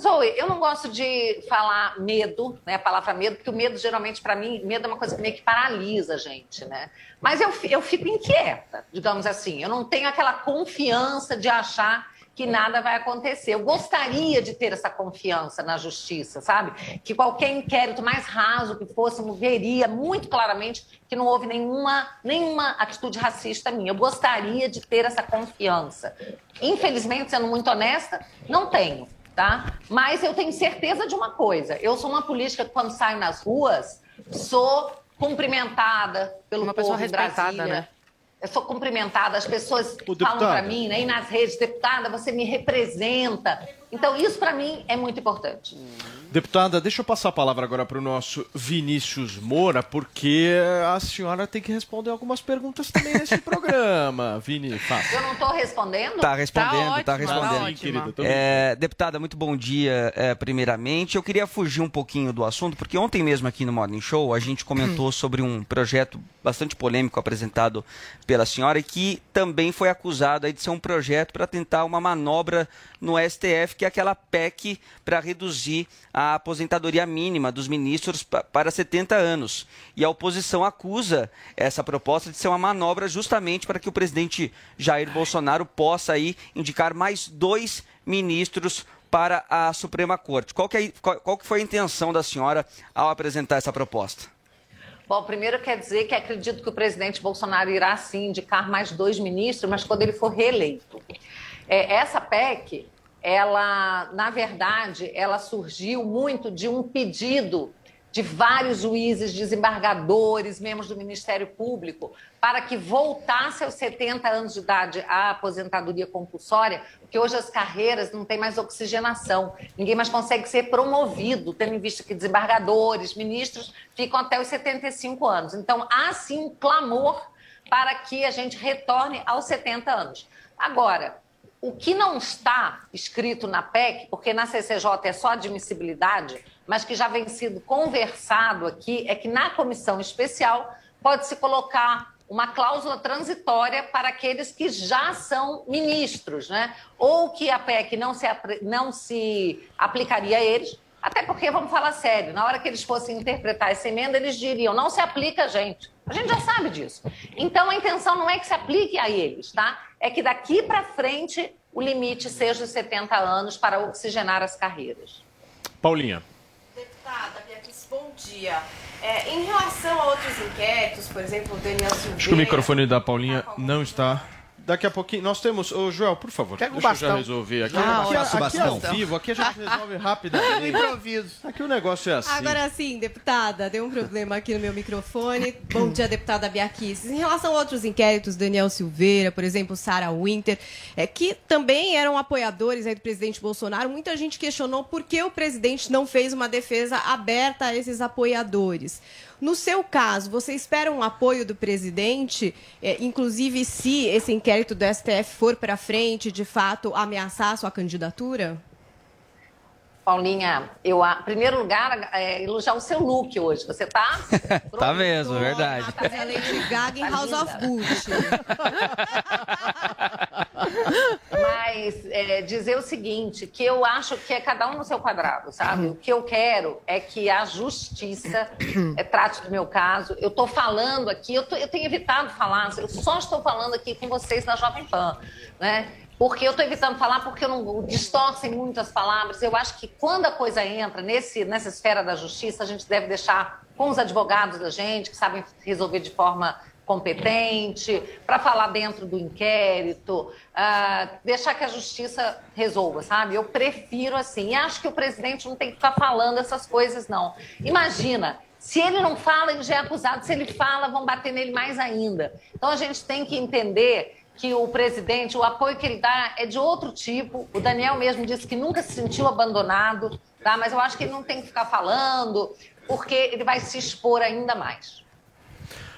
Speaker 12: Zoe, eu não gosto de falar medo, né, a palavra medo, porque o medo, geralmente, para mim, medo é uma coisa que meio que paralisa a gente, né? Mas eu, eu fico inquieta, digamos assim. Eu não tenho aquela confiança de achar que nada vai acontecer. Eu gostaria de ter essa confiança na justiça, sabe? Que qualquer inquérito mais raso que fosse, veria muito claramente que não houve nenhuma, nenhuma atitude racista minha. Eu gostaria de ter essa confiança. Infelizmente, sendo muito honesta, não tenho tá? Mas eu tenho certeza de uma coisa: eu sou uma política que, quando saio nas ruas, sou cumprimentada pelo
Speaker 10: Uma
Speaker 12: povo
Speaker 10: pessoa
Speaker 12: em
Speaker 10: respeitada,
Speaker 12: Brasília.
Speaker 10: né?
Speaker 12: Eu sou cumprimentada, as pessoas falam para mim, né, e nas redes, deputada, você me representa. Então, isso para mim é muito importante.
Speaker 6: Deputada, deixa eu passar a palavra agora para o nosso Vinícius Moura, porque a senhora tem que responder algumas perguntas também nesse [laughs] programa. Vini, faça.
Speaker 12: Eu não estou respondendo?
Speaker 13: Tá respondendo, tá,
Speaker 12: Tá
Speaker 13: respondendo.
Speaker 12: ótimo, querida, tô
Speaker 13: É, deputada, muito bom dia, é, primeiramente. Eu queria fugir um pouquinho do assunto, porque ontem mesmo aqui no Morning Show a gente comentou sobre um projeto bastante polêmico apresentado pela senhora e que também foi acusado aí de ser um projeto para tentar uma manobra no STF, que é aquela PEC para reduzir a aposentadoria mínima dos ministros pa- para 70 anos. E a oposição acusa essa proposta de ser uma manobra justamente para que o presidente Jair Bolsonaro possa aí indicar mais dois ministros para a Suprema Corte. Qual que, é, qual, qual que foi a intenção da senhora ao apresentar essa proposta?
Speaker 12: Bom, primeiro quer dizer que acredito que o presidente Bolsonaro irá sim indicar mais dois ministros, mas quando ele for reeleito. É, essa PEC, ela, na verdade, ela surgiu muito de um pedido de vários juízes, desembargadores, membros do Ministério Público, para que voltasse aos 70 anos de idade a aposentadoria compulsória, porque hoje as carreiras não têm mais oxigenação, ninguém mais consegue ser promovido, tendo em vista que desembargadores, ministros ficam até os 75 anos. Então, há sim um clamor para que a gente retorne aos 70 anos. Agora, o que não está escrito na PEC, porque na CCJ é só admissibilidade, mas que já vem sido conversado aqui, é que na comissão especial pode-se colocar uma cláusula transitória para aqueles que já são ministros, né? Ou que a PEC não se, não se aplicaria a eles, até porque, vamos falar sério, na hora que eles fossem interpretar essa emenda, eles diriam, não se aplica a gente. A gente já sabe disso. Então, a intenção não é que se aplique a eles, tá? É que daqui para frente o limite seja os 70 anos para oxigenar as carreiras.
Speaker 6: Paulinha.
Speaker 7: Deputada, Beatriz, bom dia. É, em relação a outros inquéritos, por exemplo, o Daniel Silveira...
Speaker 6: Acho que o microfone da Paulinha não está. Daqui a pouquinho. Nós temos. Ô, Joel, por favor.
Speaker 9: Pega o
Speaker 6: deixa eu já
Speaker 9: bastão.
Speaker 6: resolver. Aqui,
Speaker 9: Ah,
Speaker 6: aqui,
Speaker 9: o
Speaker 6: aqui ao
Speaker 9: bastão.
Speaker 6: vivo, aqui a gente [laughs] resolve rapidamente.
Speaker 9: Improviso.
Speaker 6: Aqui o negócio é assim.
Speaker 7: Agora sim, deputada, deu um problema aqui no meu microfone. Bom dia, deputada Biaquis. Em relação a outros inquéritos, Daniel Silveira, por exemplo, Sara Winter, é, que também eram apoiadores aí do presidente Bolsonaro, muita gente questionou por que o presidente não fez uma defesa aberta a esses apoiadores. No seu caso, você espera um apoio do presidente, é, inclusive se esse inquérito do STF for para frente, de fato, ameaçar a sua candidatura?
Speaker 12: Paulinha, eu, em primeiro lugar, é, elogiar o seu look hoje. Você tá [laughs]
Speaker 13: tá mesmo, é verdade.
Speaker 7: Fazer a Lady Gaga em House of Gucci. [laughs]
Speaker 12: Mas é, dizer o seguinte, que eu acho que é cada um no seu quadrado, sabe? O que eu quero é que a justiça é, trate do meu caso. Eu estou falando aqui, eu, tô- eu tenho evitado falar, eu só estou falando aqui com vocês na Jovem Pan, né? Porque eu estou evitando falar porque eu não distorcem muito as palavras. Eu acho que quando a coisa entra nesse, nessa esfera da justiça, a gente deve deixar com os advogados da gente, que sabem resolver de forma competente, para falar dentro do inquérito, ah, deixar que a justiça resolva, sabe? Eu prefiro assim. E acho que o presidente não tem que ficar falando essas coisas, não. Imagina, se ele não fala, ele já é acusado. Se ele fala, vão bater nele mais ainda. Então a gente tem que entender que o presidente, o apoio que ele dá é de outro tipo. O Daniel mesmo disse que nunca se sentiu abandonado, tá? Mas eu acho que ele não tem que ficar falando, porque ele vai se expor ainda mais.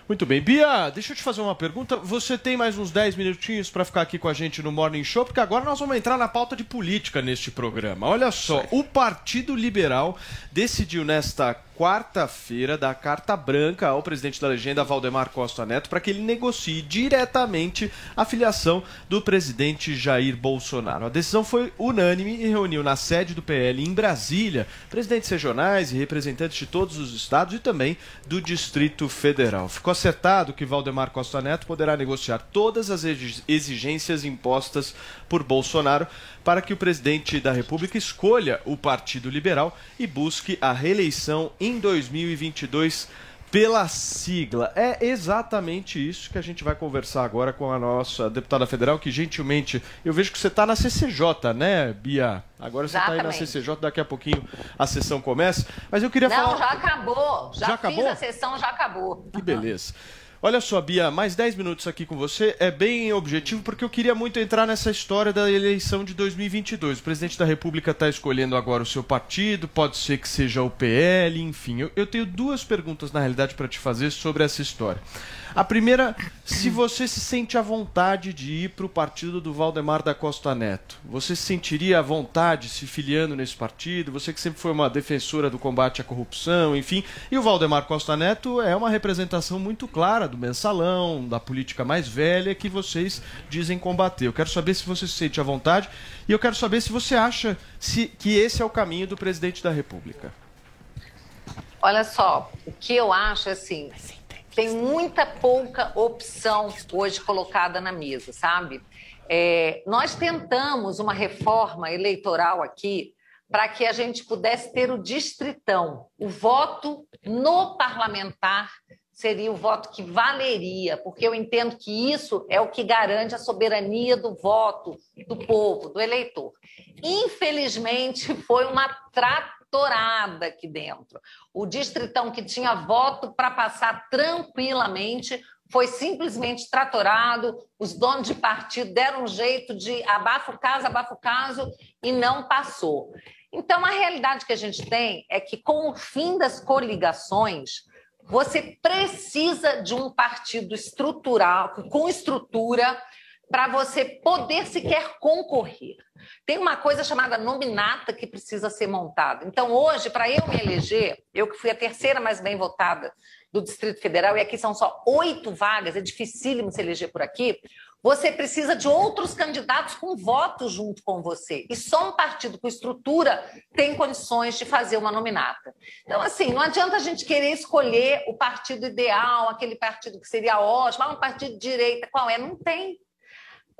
Speaker 6: Muito bem. Bia, deixa eu te fazer uma pergunta. Você tem mais uns 10 minutinhos para ficar aqui com a gente no Morning Show, porque agora nós vamos entrar na pauta de política neste programa. Olha só, o Partido Liberal decidiu nesta quarta-feira dar carta branca ao presidente da legenda, Valdemar Costa Neto, para que ele negocie diretamente a filiação do presidente Jair Bolsonaro. A decisão foi unânime e reuniu na sede do PL em Brasília presidentes regionais e representantes de todos os estados e também do Distrito Federal. Ficou acertado que Valdemar Costa Neto poderá negociar todas as exi- exigências impostas por Bolsonaro para que o presidente da República escolha o Partido Liberal e busque a reeleição em 2022 pela sigla. É exatamente isso que a gente vai conversar agora com a nossa deputada federal, que gentilmente eu vejo que você está na CCJ, né, Bia? Agora você está aí na. CCJ, daqui a pouquinho a sessão começa. Mas eu queria
Speaker 12: Não,
Speaker 6: falar.
Speaker 12: já acabou. Já,
Speaker 6: Já
Speaker 12: fiz
Speaker 6: acabou?
Speaker 12: a sessão, já acabou.
Speaker 6: Que beleza. Olha só, Bia, mais 10 minutos aqui com você. É bem objetivo porque eu queria muito entrar nessa história da eleição de 2022. O presidente da República está escolhendo agora o seu partido, pode ser que seja o PL, enfim. Eu, eu tenho duas perguntas, na realidade, para te fazer sobre essa história. A primeira, se você se sente à vontade de ir para o partido do Valdemar da Costa Neto. Você se sentiria à vontade se filiando nesse partido? Você que sempre foi uma defensora do combate à corrupção, enfim. E o Valdemar Costa Neto é uma representação muito clara do mensalão, da política mais velha que vocês dizem combater. Eu quero saber se você se sente à vontade e eu quero saber se você acha se, que esse é o caminho do presidente da República.
Speaker 12: Olha só, o que eu acho é assim, tem muita pouca opção hoje colocada na mesa, sabe? É, nós tentamos uma reforma eleitoral aqui para que a gente pudesse ter o distritão. O voto no parlamentar seria o voto que valeria, porque eu entendo que isso é o que garante a soberania do voto do povo, do eleitor. Infelizmente, foi uma tratorada aqui dentro. O distritão que tinha voto para passar tranquilamente foi simplesmente tratorado, os donos de partido deram um jeito de abafa o caso, abafa o caso, e não passou. Então, a realidade que a gente tem é que, com o fim das coligações, você precisa de um partido estrutural, com estrutura, para você poder sequer concorrer. Tem uma coisa chamada nominata que precisa ser montada. Então, hoje, para eu me eleger, eu que fui a terceira mais bem votada do Distrito Federal, e aqui são só oito vagas, é dificílimo se eleger por aqui, você precisa de outros candidatos com voto junto com você. E só um partido com estrutura tem condições de fazer uma nominata. Então, assim, não adianta a gente querer escolher o partido ideal, aquele partido que seria ótimo, ah, um partido de direita, qual é? Não tem.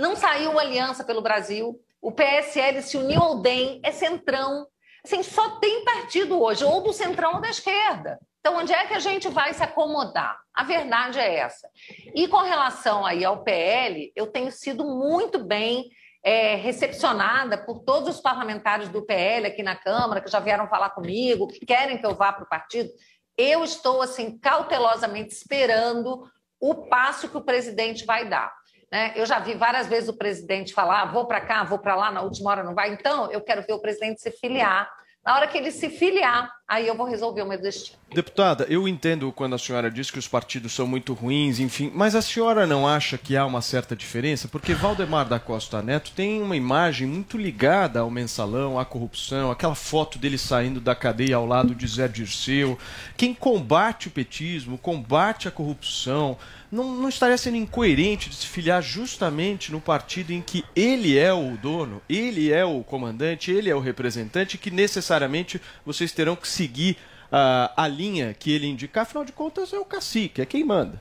Speaker 12: Não saiu aliança pelo Brasil. O PSL se uniu ao DEM, é centrão. Assim, só tem partido hoje, ou do centrão ou da esquerda. Então, onde é que a gente vai se acomodar? A verdade é essa. E com relação aí ao PL, eu tenho sido muito bem é, recepcionada por todos os parlamentares do PL aqui na Câmara, que já vieram falar comigo, que querem que eu vá para o partido. Eu estou, assim, cautelosamente esperando o passo que o presidente vai dar. Né? Eu já vi várias vezes o presidente falar: vou para cá, vou para lá, na última hora não vai. Então, eu quero ver o presidente se filiar na hora que ele se filiar, aí eu vou resolver o meu destino.
Speaker 6: Deputada, eu entendo quando a senhora diz que os partidos são muito ruins, enfim, mas a senhora não acha que há uma certa diferença? Porque Valdemar da Costa Neto tem uma imagem muito ligada ao mensalão, à corrupção, aquela foto dele saindo da cadeia ao lado de Zé Dirceu. Quem combate o petismo, combate a corrupção, não, não estaria sendo incoerente de se filiar justamente no partido em que ele é o dono, ele é o comandante, ele é o representante, que necessariamente vocês terão que seguir uh, a linha que ele indicar? Afinal de contas, é o cacique, é quem manda.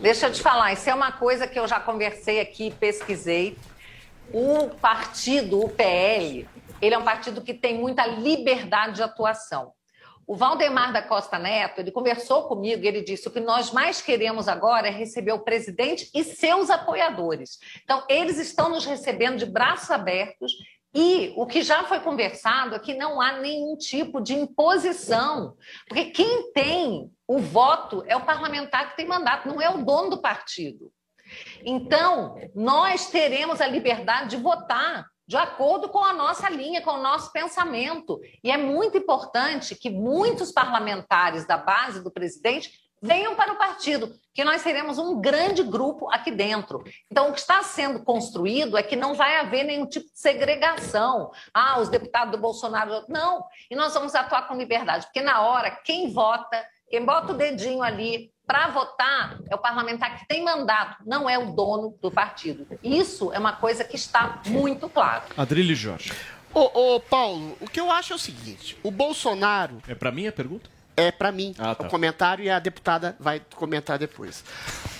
Speaker 12: Deixa eu te falar, isso é uma coisa que eu já conversei aqui, pesquisei. O partido, o PL, ele é um partido que tem muita liberdade de atuação. O Valdemar da Costa Neto, ele conversou comigo ele disse: o que nós mais queremos agora é receber o presidente e seus apoiadores. Então, eles estão nos recebendo de braços abertos e o que já foi conversado é que não há nenhum tipo de imposição, porque quem tem o voto é o parlamentar que tem mandato, não é o dono do partido. Então, nós teremos a liberdade de votar de acordo com a nossa linha, com o nosso pensamento. E é muito importante que muitos parlamentares da base do presidente venham para o partido, que nós seremos um grande grupo aqui dentro. Então, o que está sendo construído é que não vai haver nenhum tipo de segregação. Ah, os deputados do Bolsonaro. Não. E nós vamos atuar com liberdade, porque na hora, quem vota, quem bota o dedinho ali para votar é o parlamentar que tem mandato, não é o dono do partido. Isso é uma coisa que está muito claro.
Speaker 6: Adrilho Jorge.
Speaker 9: Ô, ô, Paulo, o que eu acho é o seguinte: o Bolsonaro.
Speaker 6: É para mim a pergunta?
Speaker 9: É para mim ah, tá. o comentário e a deputada vai comentar depois.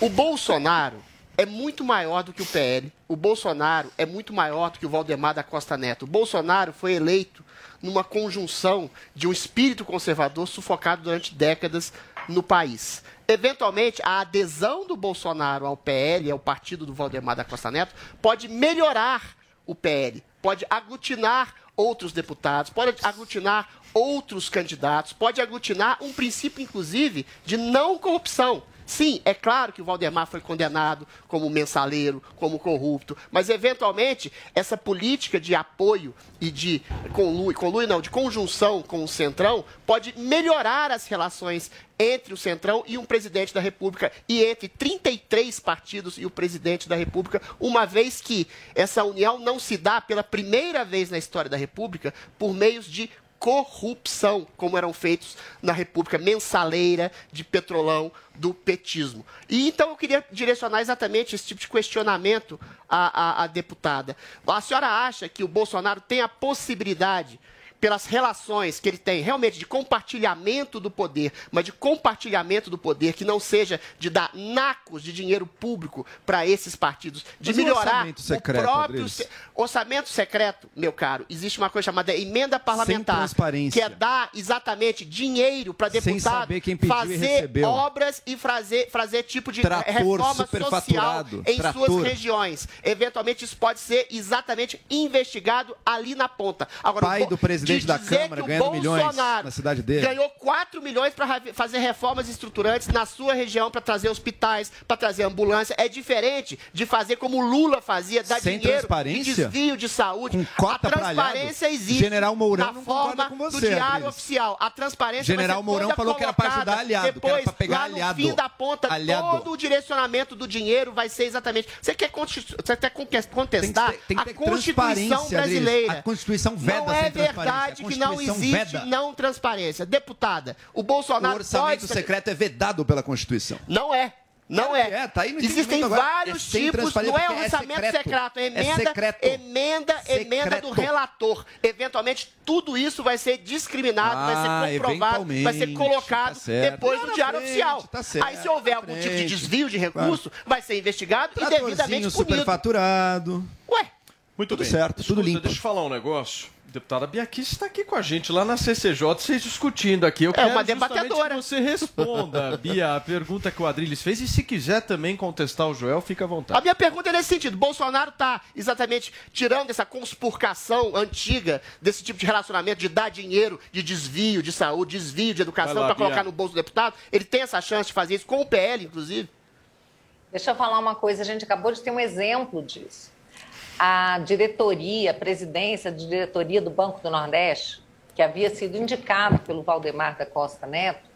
Speaker 9: O Bolsonaro é muito maior do que o PL. O Bolsonaro é muito maior do que o Valdemar da Costa Neto. O Bolsonaro foi eleito numa conjunção de um espírito conservador sufocado durante décadas no país. Eventualmente, a adesão do Bolsonaro ao PL, ao partido do Valdemar da Costa Neto, pode melhorar o PL, pode aglutinar outros deputados, pode aglutinar outros candidatos, pode aglutinar um princípio, inclusive, de não corrupção. Sim, é claro que o Valdemar foi condenado como mensaleiro, como corrupto, mas eventualmente essa política de apoio e de conluio, conluio não, de conjunção com o Centrão pode melhorar as relações entre o Centrão e um presidente da República e entre 33 partidos e o presidente da República, uma vez que essa união não se dá pela primeira vez na história da República por meios de corrupção, como eram feitos na República Mensaleira de Petrolão do petismo. E então eu queria direcionar exatamente esse tipo de questionamento à, à, à deputada. A senhora acha que o Bolsonaro tem a possibilidade pelas relações que ele tem realmente de compartilhamento do poder, mas de compartilhamento do poder que não seja de dar nacos de dinheiro público para esses partidos, de
Speaker 8: Mas e o
Speaker 9: melhorar
Speaker 8: orçamento secreto,
Speaker 9: o próprio
Speaker 8: Adriles?
Speaker 9: se- orçamento secreto, meu caro. Existe uma coisa chamada emenda parlamentar,
Speaker 8: transparência.
Speaker 9: que é dar exatamente dinheiro para deputado
Speaker 8: e
Speaker 9: fazer
Speaker 8: recebeu.
Speaker 9: obras e fazer, fazer tipo de
Speaker 8: Trator
Speaker 9: reforma social em
Speaker 8: Trator.
Speaker 9: suas regiões. Eventualmente isso pode ser exatamente investigado ali na ponta. Agora,
Speaker 8: Pai do presidente
Speaker 9: de
Speaker 8: da
Speaker 9: dizer
Speaker 8: Câmara
Speaker 9: que o
Speaker 8: ganhando milhões
Speaker 9: Bolsonaro
Speaker 8: na cidade dele.
Speaker 9: Ganhou 4 milhões para fazer reformas estruturantes na sua região, para trazer hospitais, para trazer ambulância. É diferente de fazer como o Lula fazia, dar
Speaker 8: Sem
Speaker 9: dinheiro de desvio de saúde.
Speaker 8: Com cota
Speaker 9: a transparência
Speaker 8: aliado?
Speaker 9: existe
Speaker 8: General Mourão
Speaker 9: na
Speaker 8: não
Speaker 9: forma
Speaker 8: com
Speaker 9: do
Speaker 8: você,
Speaker 9: diário
Speaker 8: Adriles.
Speaker 9: oficial. A transparência
Speaker 8: General Mourão falou que era pra ajudar aliado, que era
Speaker 9: Depois,
Speaker 8: pegar
Speaker 9: lá
Speaker 8: aliado.
Speaker 9: no fim da ponta,
Speaker 8: Aliado.
Speaker 9: todo o direcionamento do dinheiro vai ser exatamente... Você quer, você quer contestar
Speaker 8: Tem que ter
Speaker 9: a Constituição
Speaker 8: transparência, Adriles.
Speaker 9: brasileira?
Speaker 8: A Constituição veda
Speaker 9: Não é
Speaker 8: transparência.
Speaker 9: Verdade que não existe
Speaker 8: veda.
Speaker 9: não transparência. Deputada, o
Speaker 8: O
Speaker 9: Bolsonaro
Speaker 8: orçamento
Speaker 9: pode...
Speaker 8: secreto é vedado pela Constituição.
Speaker 9: Não é. Não é.
Speaker 8: É, tá aí no
Speaker 9: Existem vários
Speaker 8: É
Speaker 9: tipos, não é
Speaker 8: é
Speaker 9: orçamento
Speaker 8: secreto.
Speaker 9: secreto, é
Speaker 8: É
Speaker 9: emenda,
Speaker 8: secreto.
Speaker 9: emenda, emenda do
Speaker 8: Secreto.
Speaker 9: relator. Eventualmente, tudo isso vai ser discriminado,
Speaker 8: Ah,
Speaker 9: vai ser comprovado, vai ser
Speaker 8: eventualmente,
Speaker 9: colocado
Speaker 8: tá
Speaker 9: depois no
Speaker 8: na
Speaker 9: diário
Speaker 8: frente,
Speaker 9: oficial.
Speaker 8: tá certo,
Speaker 9: Aí, se houver
Speaker 8: na
Speaker 9: algum tipo de desvio de recurso, vai ser investigado e devidamente punido.
Speaker 8: superfaturado.
Speaker 9: Ué,
Speaker 6: Muito
Speaker 8: Tudo
Speaker 6: bem.
Speaker 8: certo, tudo
Speaker 6: Escuta,
Speaker 8: limpo.
Speaker 6: Deixa eu falar um negócio. Deputada Biaquice está aqui com a gente lá na CCJ, vocês discutindo aqui. Eu
Speaker 9: É
Speaker 6: quero
Speaker 9: uma debatedora.
Speaker 6: que você responda, Bia, a pergunta que o Adriles fez. E se quiser também contestar o Joel, fica à vontade.
Speaker 9: A minha pergunta é nesse sentido. Bolsonaro está exatamente tirando essa conspurcação antiga desse tipo de relacionamento de dar dinheiro de desvio de saúde, desvio de educação para colocar no bolso do deputado. Ele tem essa chance de fazer isso com o PL, inclusive.
Speaker 12: Deixa eu falar uma coisa, a gente acabou de ter um exemplo disso. A diretoria, a presidência de diretoria do Banco do Nordeste, que havia sido indicado pelo Valdemar da Costa Neto,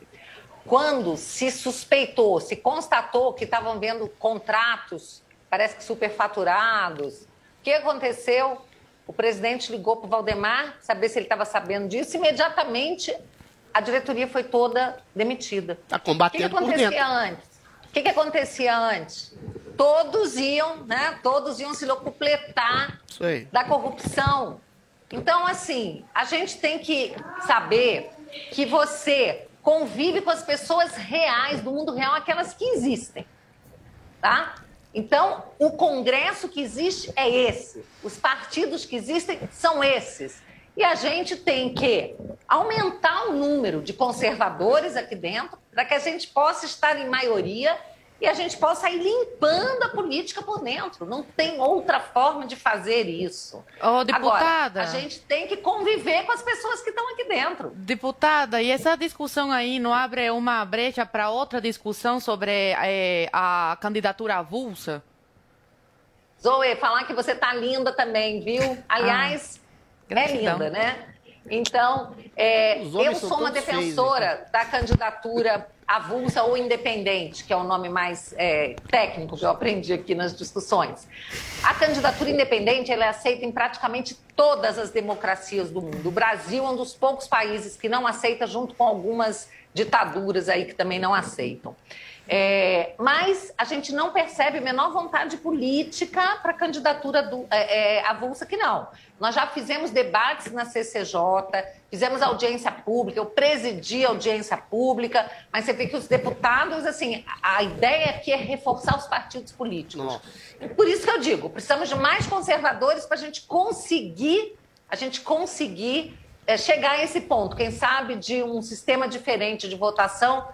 Speaker 12: quando se suspeitou, se constatou que estavam vendo contratos, parece que superfaturados, o que aconteceu? O presidente ligou para o Valdemar, saber se ele estava sabendo disso, imediatamente a diretoria foi toda demitida.
Speaker 9: Está
Speaker 12: O que, que
Speaker 9: combatendo
Speaker 12: acontecia antes? O que, que acontecia antes? Todos iam, né? Todos iam se locupletar da corrupção. Então, assim, a gente tem que saber que você convive com as pessoas reais do mundo real, aquelas que existem, tá? Então, o Congresso que existe é esse. Os partidos que existem são esses. E a gente tem que aumentar o número de conservadores aqui dentro, para que a gente possa estar em maioria e a gente possa ir limpando a política por dentro. Não tem outra forma de fazer isso.
Speaker 10: Ô, deputada.
Speaker 12: Agora, a gente tem que conviver com as pessoas que estão aqui dentro.
Speaker 10: Deputada, e essa discussão aí não abre uma brecha para outra discussão sobre eh, a candidatura avulsa?
Speaker 12: Zoe, falar que você tá linda também, viu? Aliás, é
Speaker 10: gratidão.
Speaker 12: linda, né? Então, é, eu sou uma defensora da candidatura avulsa ou independente, que é o nome mais é, técnico que eu aprendi aqui nas discussões. A candidatura independente ela é aceita em praticamente todas as democracias do mundo. O Brasil é um dos poucos países que não aceita, junto com algumas ditaduras aí que também não aceitam. É, mas a gente não percebe a menor vontade política para a candidatura do, é, é, avulsa que não. Nós já fizemos debates na CCJ, fizemos audiência pública, eu presidi a audiência pública, mas você vê que os deputados, assim, a a ideia aqui é reforçar os partidos políticos. Por isso que eu digo, precisamos de mais conservadores para a gente conseguir, a gente conseguir é, chegar a esse ponto, quem sabe de um sistema diferente de votação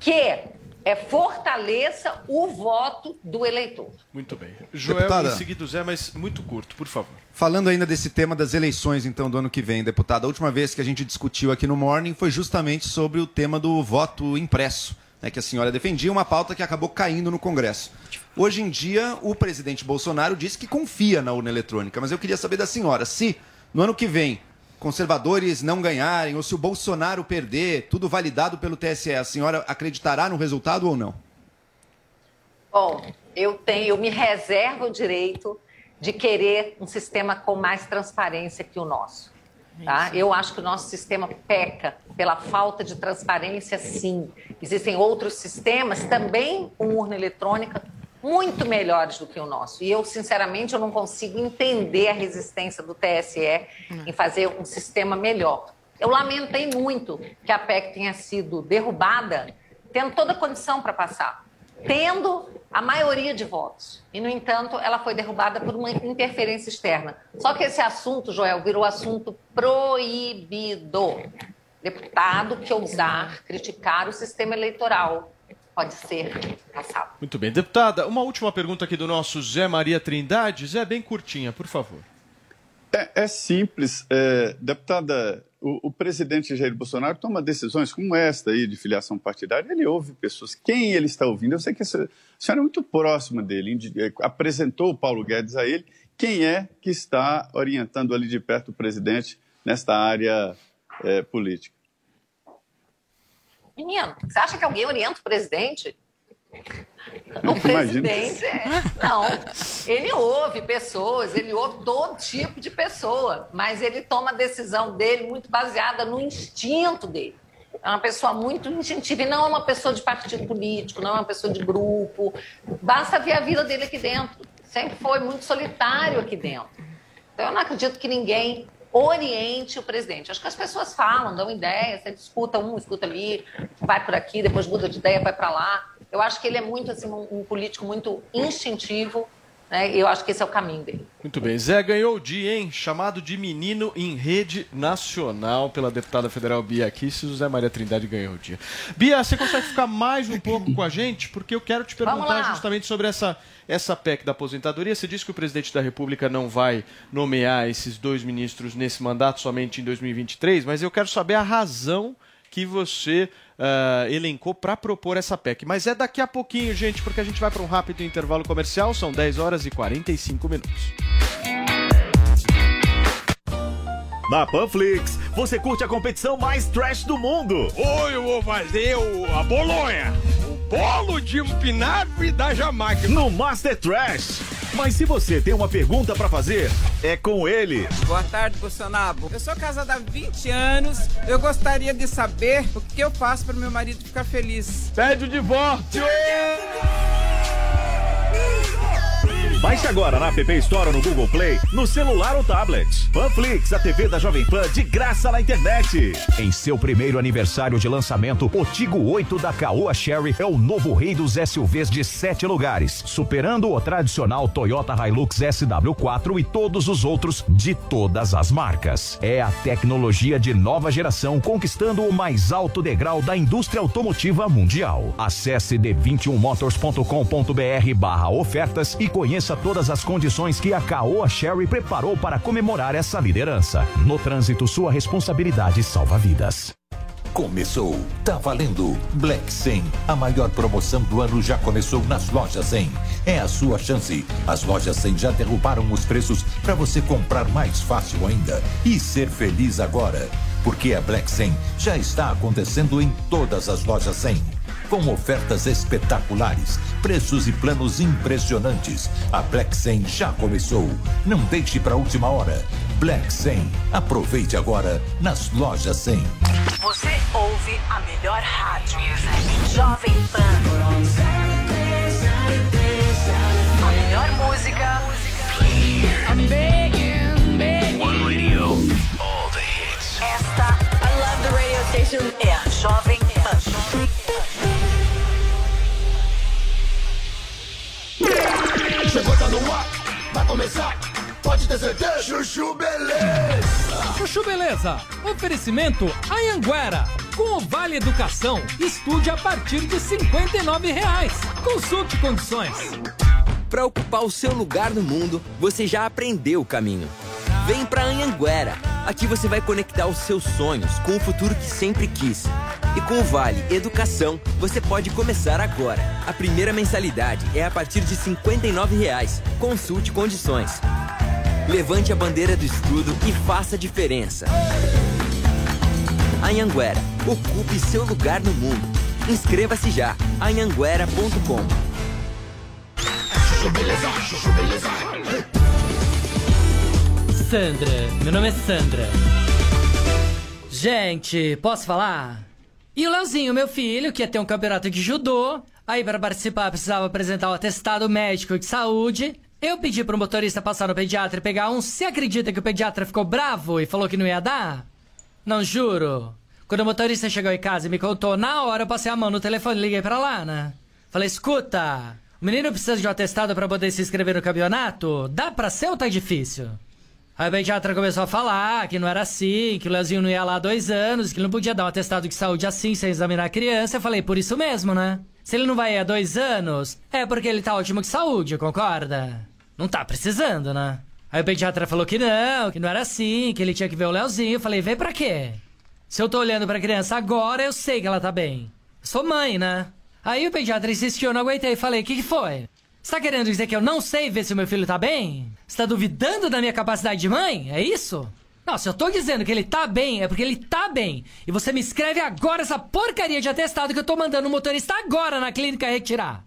Speaker 12: que é, fortaleça o voto do eleitor.
Speaker 6: Muito bem. Joel,
Speaker 8: Deputada.
Speaker 6: em seguida o Zé, mas muito curto, por favor.
Speaker 8: Falando ainda desse tema das eleições, então, do ano que vem, deputada, a última vez que a gente discutiu aqui no Morning foi justamente sobre o tema do voto impresso. né, que a senhora defendia, uma pauta que acabou caindo no Congresso. Hoje em dia, o presidente Bolsonaro disse que confia na urna eletrônica, mas eu queria saber da senhora se no ano que vem conservadores não ganharem ou se o Bolsonaro perder, tudo validado pelo TSE, a senhora acreditará no resultado ou não?
Speaker 12: Bom, eu tenho, eu me reservo o direito de querer um sistema com mais transparência que o nosso. Tá? Eu acho que o nosso sistema peca pela falta de transparência, sim. Existem outros sistemas também com urna eletrônica muito melhores do que o nosso. E eu, sinceramente, eu não consigo entender a resistência do TSE em fazer um sistema melhor. Eu lamentei muito que a PEC tenha sido derrubada, tendo toda a condição para passar, tendo a maioria de votos. E, no entanto, ela foi derrubada por uma interferência externa. Só que esse assunto, Joel, virou assunto proibido. Deputado que ousar criticar o sistema eleitoral pode ser caçado.
Speaker 6: Muito bem. Deputada, uma última pergunta aqui do nosso Zé Maria Trindade. Zé, bem curtinha, por favor.
Speaker 11: É, é simples. É, deputada, o, o, presidente Jair Bolsonaro toma decisões como esta aí de filiação partidária. Ele ouve pessoas. Quem ele está ouvindo? Eu sei que a senhora é muito próxima dele. É, apresentou o Paulo Guedes a ele. Quem é que está orientando ali de perto o presidente nesta área é, política?
Speaker 12: Menino, você acha que alguém orienta o presidente? O [laughs] presidente, é, não, ele ouve pessoas, ele ouve todo tipo de pessoa, mas ele toma a decisão dele muito baseada no instinto dele. É uma pessoa muito instintiva e não é uma pessoa de partido político, não é uma pessoa de grupo. Basta ver a vida dele aqui dentro. Sempre foi muito solitário aqui dentro. Então eu não acredito que ninguém oriente o presidente. Acho que as pessoas falam, dão ideias, você escuta um, escuta ali, vai por aqui, depois muda de ideia, vai para lá. Eu acho que ele é muito assim um, um político muito instintivo, né? Eu acho que esse é o caminho dele.
Speaker 6: Muito bem. Zé ganhou o dia, hein? Chamado de menino em rede nacional pela deputada federal Bia Kicis. O Zé Maria Trindade ganhou o dia. Bia, você consegue ficar mais um pouco com a gente? Porque eu quero te perguntar justamente sobre essa, essa PEC da aposentadoria. Você disse que o presidente da República não vai nomear esses dois ministros nesse mandato somente em 2023, mas eu quero saber a razão que você uh, elencou para propor essa PEC. Mas é daqui a pouquinho, gente, porque a gente vai para um rápido intervalo comercial. São 10 horas e 45 minutos.
Speaker 14: Na Panflix, você curte a competição mais trash do mundo.
Speaker 15: Hoje eu vou fazer o, a bolonha, o bolo de empinafre da Jamaica.
Speaker 14: No Master Trash. Mas se você tem uma pergunta para fazer, é com ele.
Speaker 16: Boa tarde, Bolsonaro. Eu sou casada há 20 anos. Eu gostaria de saber o que eu faço para meu marido ficar feliz.
Speaker 15: Pede o divórcio!
Speaker 14: Baixe agora na App Store ou no Google Play, no celular ou tablet. Panflix, a TV da Jovem Pan de graça na internet. Em seu primeiro aniversário de lançamento, o Tigo 8 da Caoa Sherry é o novo rei dos SUVs de sete lugares, superando o tradicional Toyota Hilux SW4 e todos os outros de todas as marcas. É a tecnologia de nova geração conquistando o mais alto degrau da indústria automotiva mundial. Acesse d21motors.com.br barra ofertas e conheça todas as condições que a Caoa Sherry preparou para comemorar essa liderança. No trânsito, sua responsabilidade salva vidas.
Speaker 17: Começou, tá valendo. Black 100, a maior promoção do ano já começou nas lojas 100. É a sua chance. As lojas 100 já derrubaram os preços para você comprar mais fácil ainda e ser feliz agora. Porque a Black 100 já está acontecendo em todas as lojas 100 com ofertas espetaculares, preços e planos impressionantes. A Black 100 já começou. Não deixe para última hora. Black 100. Aproveite agora nas lojas 100.
Speaker 18: Você ouve a melhor rádio. Jovem Pan. A melhor música. I'm begging, begging. One radio. All the hits. Esta, I love the radio station. É a Jovem Pan.
Speaker 19: Chegou, tá no ar, vai começar. Pode ter certeza. Chuchu Beleza.
Speaker 20: Chuchu Beleza. Oferecimento Anhanguera. Com o Vale Educação, estude a partir de 59 reais. Consulte condições.
Speaker 21: Para ocupar o seu lugar no mundo, você já aprendeu o caminho. Vem pra Anhanguera
Speaker 22: Aqui você vai conectar os seus sonhos com o futuro que sempre quis. E com o Vale Educação, você pode começar agora. A primeira mensalidade é a partir de 59 reais. Consulte condições. Levante a bandeira do estudo e faça a diferença. Anhanguera, ocupe seu lugar no mundo. Inscreva-se já. anhanguera.com
Speaker 23: Sandra, meu nome é Sandra. Gente, posso falar? E o Leozinho, meu filho, que ia ter um campeonato de judô. Aí, para participar, precisava apresentar o atestado médico de saúde. Eu pedi pro motorista passar no pediatra e pegar um. Você acredita que o pediatra ficou bravo e falou que não ia dar? Não juro. Quando o motorista chegou em casa e me contou, na hora eu passei a mão no telefone e liguei pra lá, né? Falei, escuta, o menino precisa de um atestado pra poder se inscrever no campeonato? Dá pra ser ou tá difícil? Aí o pediatra começou a falar que não era assim, que o Leozinho não ia lá há dois anos, que não podia dar um atestado de saúde assim sem examinar a criança. Eu falei, por isso mesmo, né? Se ele não vai há dois anos, é porque ele tá ótimo de saúde, concorda? Não tá precisando, né? Aí o pediatra falou que não, que não era assim, que ele tinha que ver o Leozinho. Eu falei, vem pra quê? Se eu tô olhando pra criança agora, eu sei que ela tá bem. Sou mãe, né? Aí o pediatra insistiu, não aguentei. Falei, o que, que foi? Você tá querendo dizer que eu não sei ver se o meu filho tá bem? Você tá duvidando da minha capacidade de mãe? É isso? Não, se eu tô dizendo que ele tá bem, é porque ele tá bem. E você me escreve agora essa porcaria de atestado que eu tô mandando o motorista agora na clínica retirar.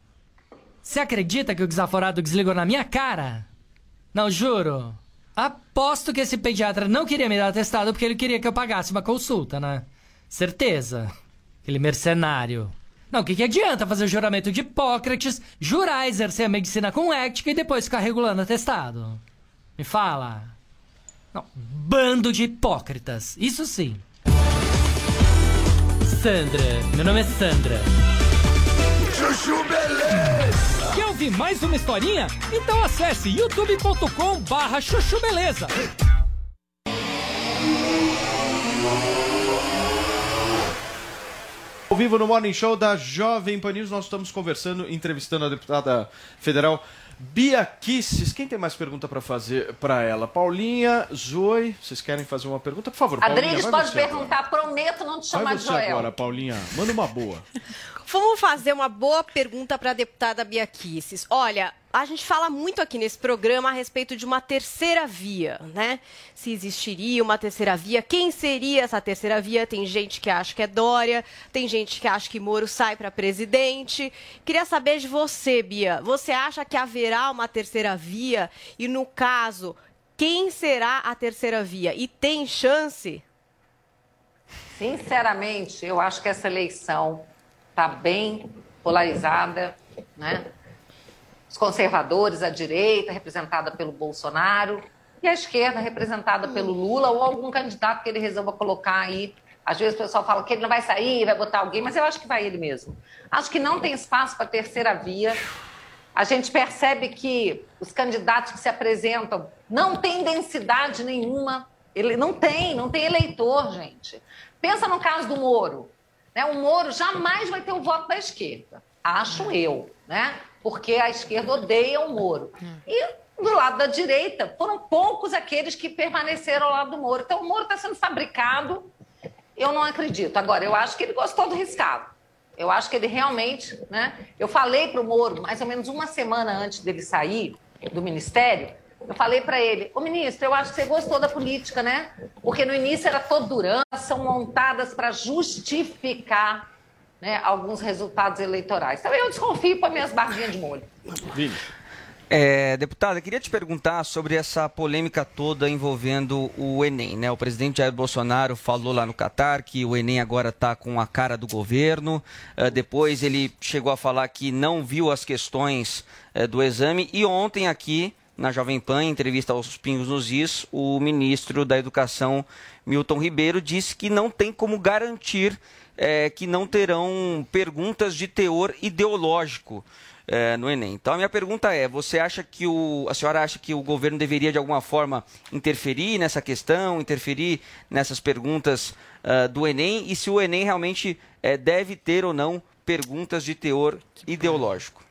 Speaker 23: Você acredita que o desaforado desligou na minha cara? Não, juro. Aposto que esse pediatra não queria me dar atestado porque ele queria que eu pagasse uma consulta, né? Certeza. Aquele mercenário. Não, o que, que adianta fazer o juramento de Hipócrates, jurar exercer a medicina com ética e depois ficar regulando atestado? Me fala. Não, bando de hipócritas. Isso sim. Sandra, meu nome é Sandra.
Speaker 19: Chuchu Beleza!
Speaker 20: Quer ouvir mais uma historinha? Então acesse youtube.com barra chuchu beleza.
Speaker 6: Vivo no Morning Show da Jovem Pan News, nós estamos conversando, entrevistando a deputada federal Bia Kisses. Quem tem mais pergunta para fazer para ela? Paulinha, Zoe, vocês querem fazer uma pergunta? Por favor, Paulinha,
Speaker 12: Adriles
Speaker 6: vai
Speaker 12: pode
Speaker 6: você agora.
Speaker 12: perguntar, prometo não te chamar
Speaker 6: Vai
Speaker 12: de
Speaker 6: você
Speaker 12: Joel.
Speaker 6: agora, Paulinha. Manda uma boa. [laughs]
Speaker 7: Vamos fazer uma boa pergunta para a deputada Bia Kicis. Olha, a gente fala muito aqui nesse programa a respeito de uma terceira via, né? Se existiria uma terceira via, quem seria essa terceira via? Tem gente que acha que é Dória, tem gente que acha que Moro sai para presidente. Queria saber de você, Bia. Você acha que haverá uma terceira via? E no caso, quem será a terceira via? E tem chance?
Speaker 12: Sinceramente, eu acho que essa eleição está bem polarizada, né? Os conservadores, a direita, representada pelo Bolsonaro, e a esquerda, representada pelo Lula, ou algum candidato que ele resolva colocar aí. Às vezes o pessoal fala que ele não vai sair, vai botar alguém, mas eu acho que vai ele mesmo. Acho que não tem espaço para terceira via. A gente percebe que os candidatos que se apresentam não têm densidade nenhuma. Ele não tem, não tem eleitor, gente. Pensa no caso do Moro. Né? O Moro jamais vai ter o voto da esquerda, acho eu, né? Porque a esquerda odeia o Moro. E do lado da direita, foram poucos aqueles que permaneceram ao lado do Moro. Então, o Moro está sendo fabricado, eu não acredito. Agora, eu acho que ele gostou do riscado. Eu acho que ele realmente, né? Eu falei para o Moro, mais ou menos uma semana antes dele sair do ministério, eu falei para ele, ô ministro, eu acho que você gostou da política, né? Porque no início era todo durão, são montadas para justificar né, alguns resultados eleitorais. Então eu desconfio para minhas barbinhas de molho.
Speaker 6: Vini.
Speaker 13: É, deputada, queria te perguntar sobre essa polêmica toda envolvendo o Enem, né? O presidente Jair Bolsonaro falou lá no Catar que o Enem agora está com a cara do governo. Eh, depois ele chegou a falar que não viu as questões eh, do exame e ontem aqui na Jovem Pan, em entrevista aos Pingos nos Is, o ministro da Educação, Milton Ribeiro, disse que não tem como garantir eh, que não terão perguntas de teor ideológico eh, no Enem. Então a minha pergunta é: você acha que o. A senhora acha que o governo deveria de alguma forma interferir nessa questão, interferir nessas perguntas ah, do Enem? E se o Enem realmente eh, deve ter ou não perguntas de teor ideológico?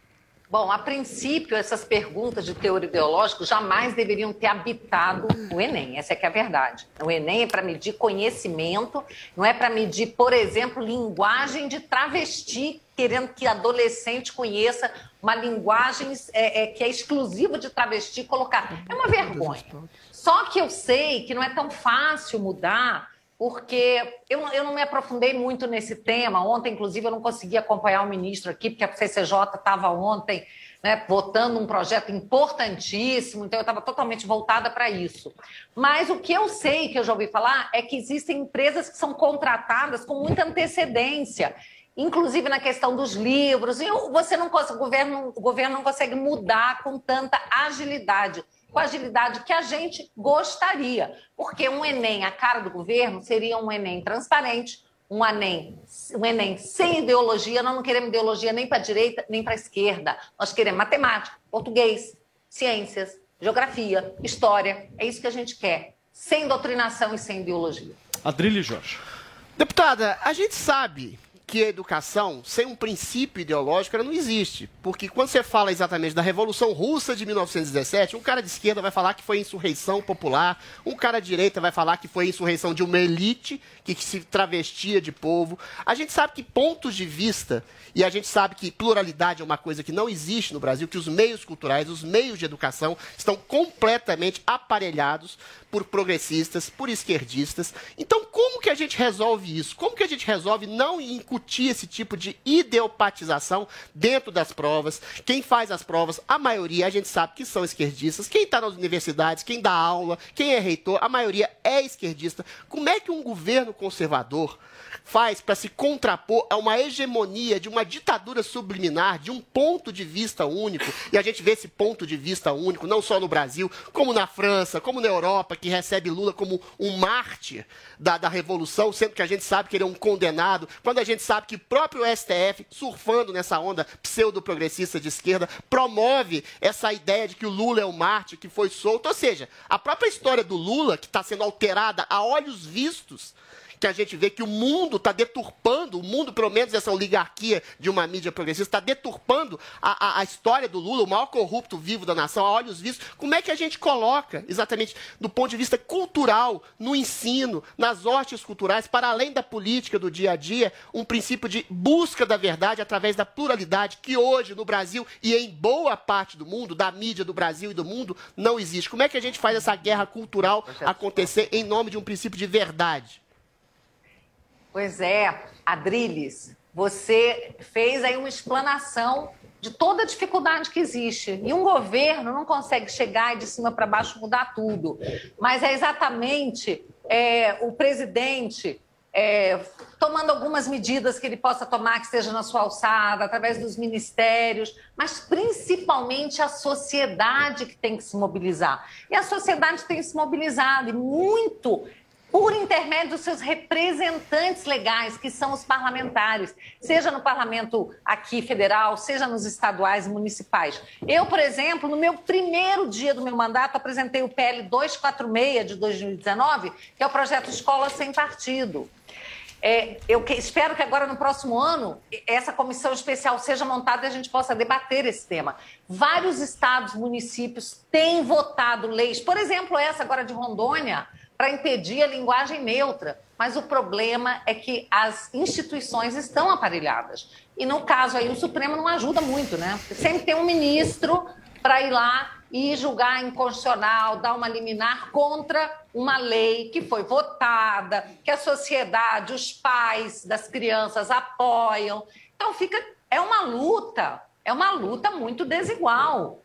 Speaker 12: Bom, a princípio, essas perguntas de teor ideológico jamais deveriam ter habitado o Enem. Essa é que é a verdade. O Enem é para medir conhecimento, não é para medir, por exemplo, linguagem de travesti, querendo que adolescente conheça uma linguagem é, é, que é exclusiva de travesti colocar. É uma vergonha. Só que eu sei que não é tão fácil mudar porque eu, eu não me aprofundei muito nesse tema. Ontem, inclusive, eu não consegui acompanhar o ministro aqui, porque a CCJ estava ontem né, votando um projeto importantíssimo, então eu estava totalmente voltada para isso. Mas o que eu sei, que eu já ouvi falar, é que existem empresas que são contratadas com muita antecedência. Inclusive na questão dos livros, e você não consegue, o governo, o governo não consegue mudar com tanta agilidade com a agilidade que a gente gostaria. Porque um Enem, a cara do governo, seria um Enem transparente, um Enem, um Enem sem ideologia. Nós não queremos ideologia nem para a direita, nem para a esquerda. Nós queremos matemática, português, ciências, geografia, história. É isso que a gente quer. Sem doutrinação e sem ideologia.
Speaker 6: Adrilho Jorge.
Speaker 9: Deputada, a gente sabe que a educação, sem um princípio ideológico, ela não existe. Porque quando você fala exatamente da Revolução Russa de 1917, um cara de esquerda vai falar que foi insurreição popular, um cara de direita vai falar que foi insurreição de uma elite que, que se travestia de povo. A gente sabe que pontos de vista, e a gente sabe que pluralidade é uma coisa que não existe no Brasil, que os meios culturais, os meios de educação estão completamente aparelhados por progressistas, por esquerdistas. Então, como que a gente resolve isso? Como que a gente resolve não incutir esse tipo de ideopatização dentro das provas? Quem faz as provas, a maioria, a gente sabe que são esquerdistas. Quem está nas universidades, quem dá aula, quem é reitor, a maioria é esquerdista. Como é que um governo conservador faz para se contrapor a uma hegemonia de uma ditadura subliminar, de um ponto de vista único, e a gente vê esse ponto de vista único não só no Brasil, como na França, como na Europa, que recebe Lula como um mártir da, da Revolução, sendo que a gente sabe que ele é um condenado, quando a gente sabe que o próprio STF, surfando nessa onda pseudo-progressista de esquerda, promove essa ideia de que o Lula é o mártir que foi solto, ou seja, a própria história do Lula, que está sendo alterada a olhos vistos, que a gente vê que o mundo está deturpando, o mundo, pelo menos essa oligarquia de uma mídia progressista, está deturpando a, a, a, história do Lula, o maior corrupto vivo da nação, a olhos vistos. Como é que a gente coloca, exatamente do ponto de vista cultural, no ensino, nas hortes culturais, para além da política do dia a dia, um princípio de busca da verdade através da pluralidade que hoje no Brasil e em boa parte do mundo, da mídia do Brasil e do mundo, não existe? Como é que a gente faz essa guerra cultural acontecer em nome de um princípio de verdade?
Speaker 12: Pois é, Adriles, você fez aí uma explanação de toda a dificuldade que existe. E um governo não consegue chegar e de cima para baixo mudar tudo. Mas é exatamente é, o presidente é, tomando algumas medidas que ele possa tomar que esteja na sua alçada, através dos ministérios, mas principalmente a sociedade que tem que se mobilizar. E a sociedade tem se mobilizado, e muito por intermédio dos seus representantes legais, que são os parlamentares, seja no parlamento aqui federal, seja nos estaduais e municipais. Eu, por exemplo, no meu primeiro dia do meu mandato, apresentei o PL 246 de 2019, que é o projeto Escola Sem Partido. É, eu que, espero que agora, no próximo ano, essa comissão especial seja montada e a gente possa debater esse tema. Vários estados, municípios têm votado leis, por exemplo, essa agora de Rondônia, para impedir a linguagem neutra. Mas o problema é que as instituições estão aparelhadas. E no caso aí, o Supremo não ajuda muito, né? Sempre tem um ministro para ir lá e julgar inconstitucional, dar uma liminar contra uma lei que foi votada, que a sociedade, os pais das crianças apoiam. Então fica é uma luta, é uma luta muito desigual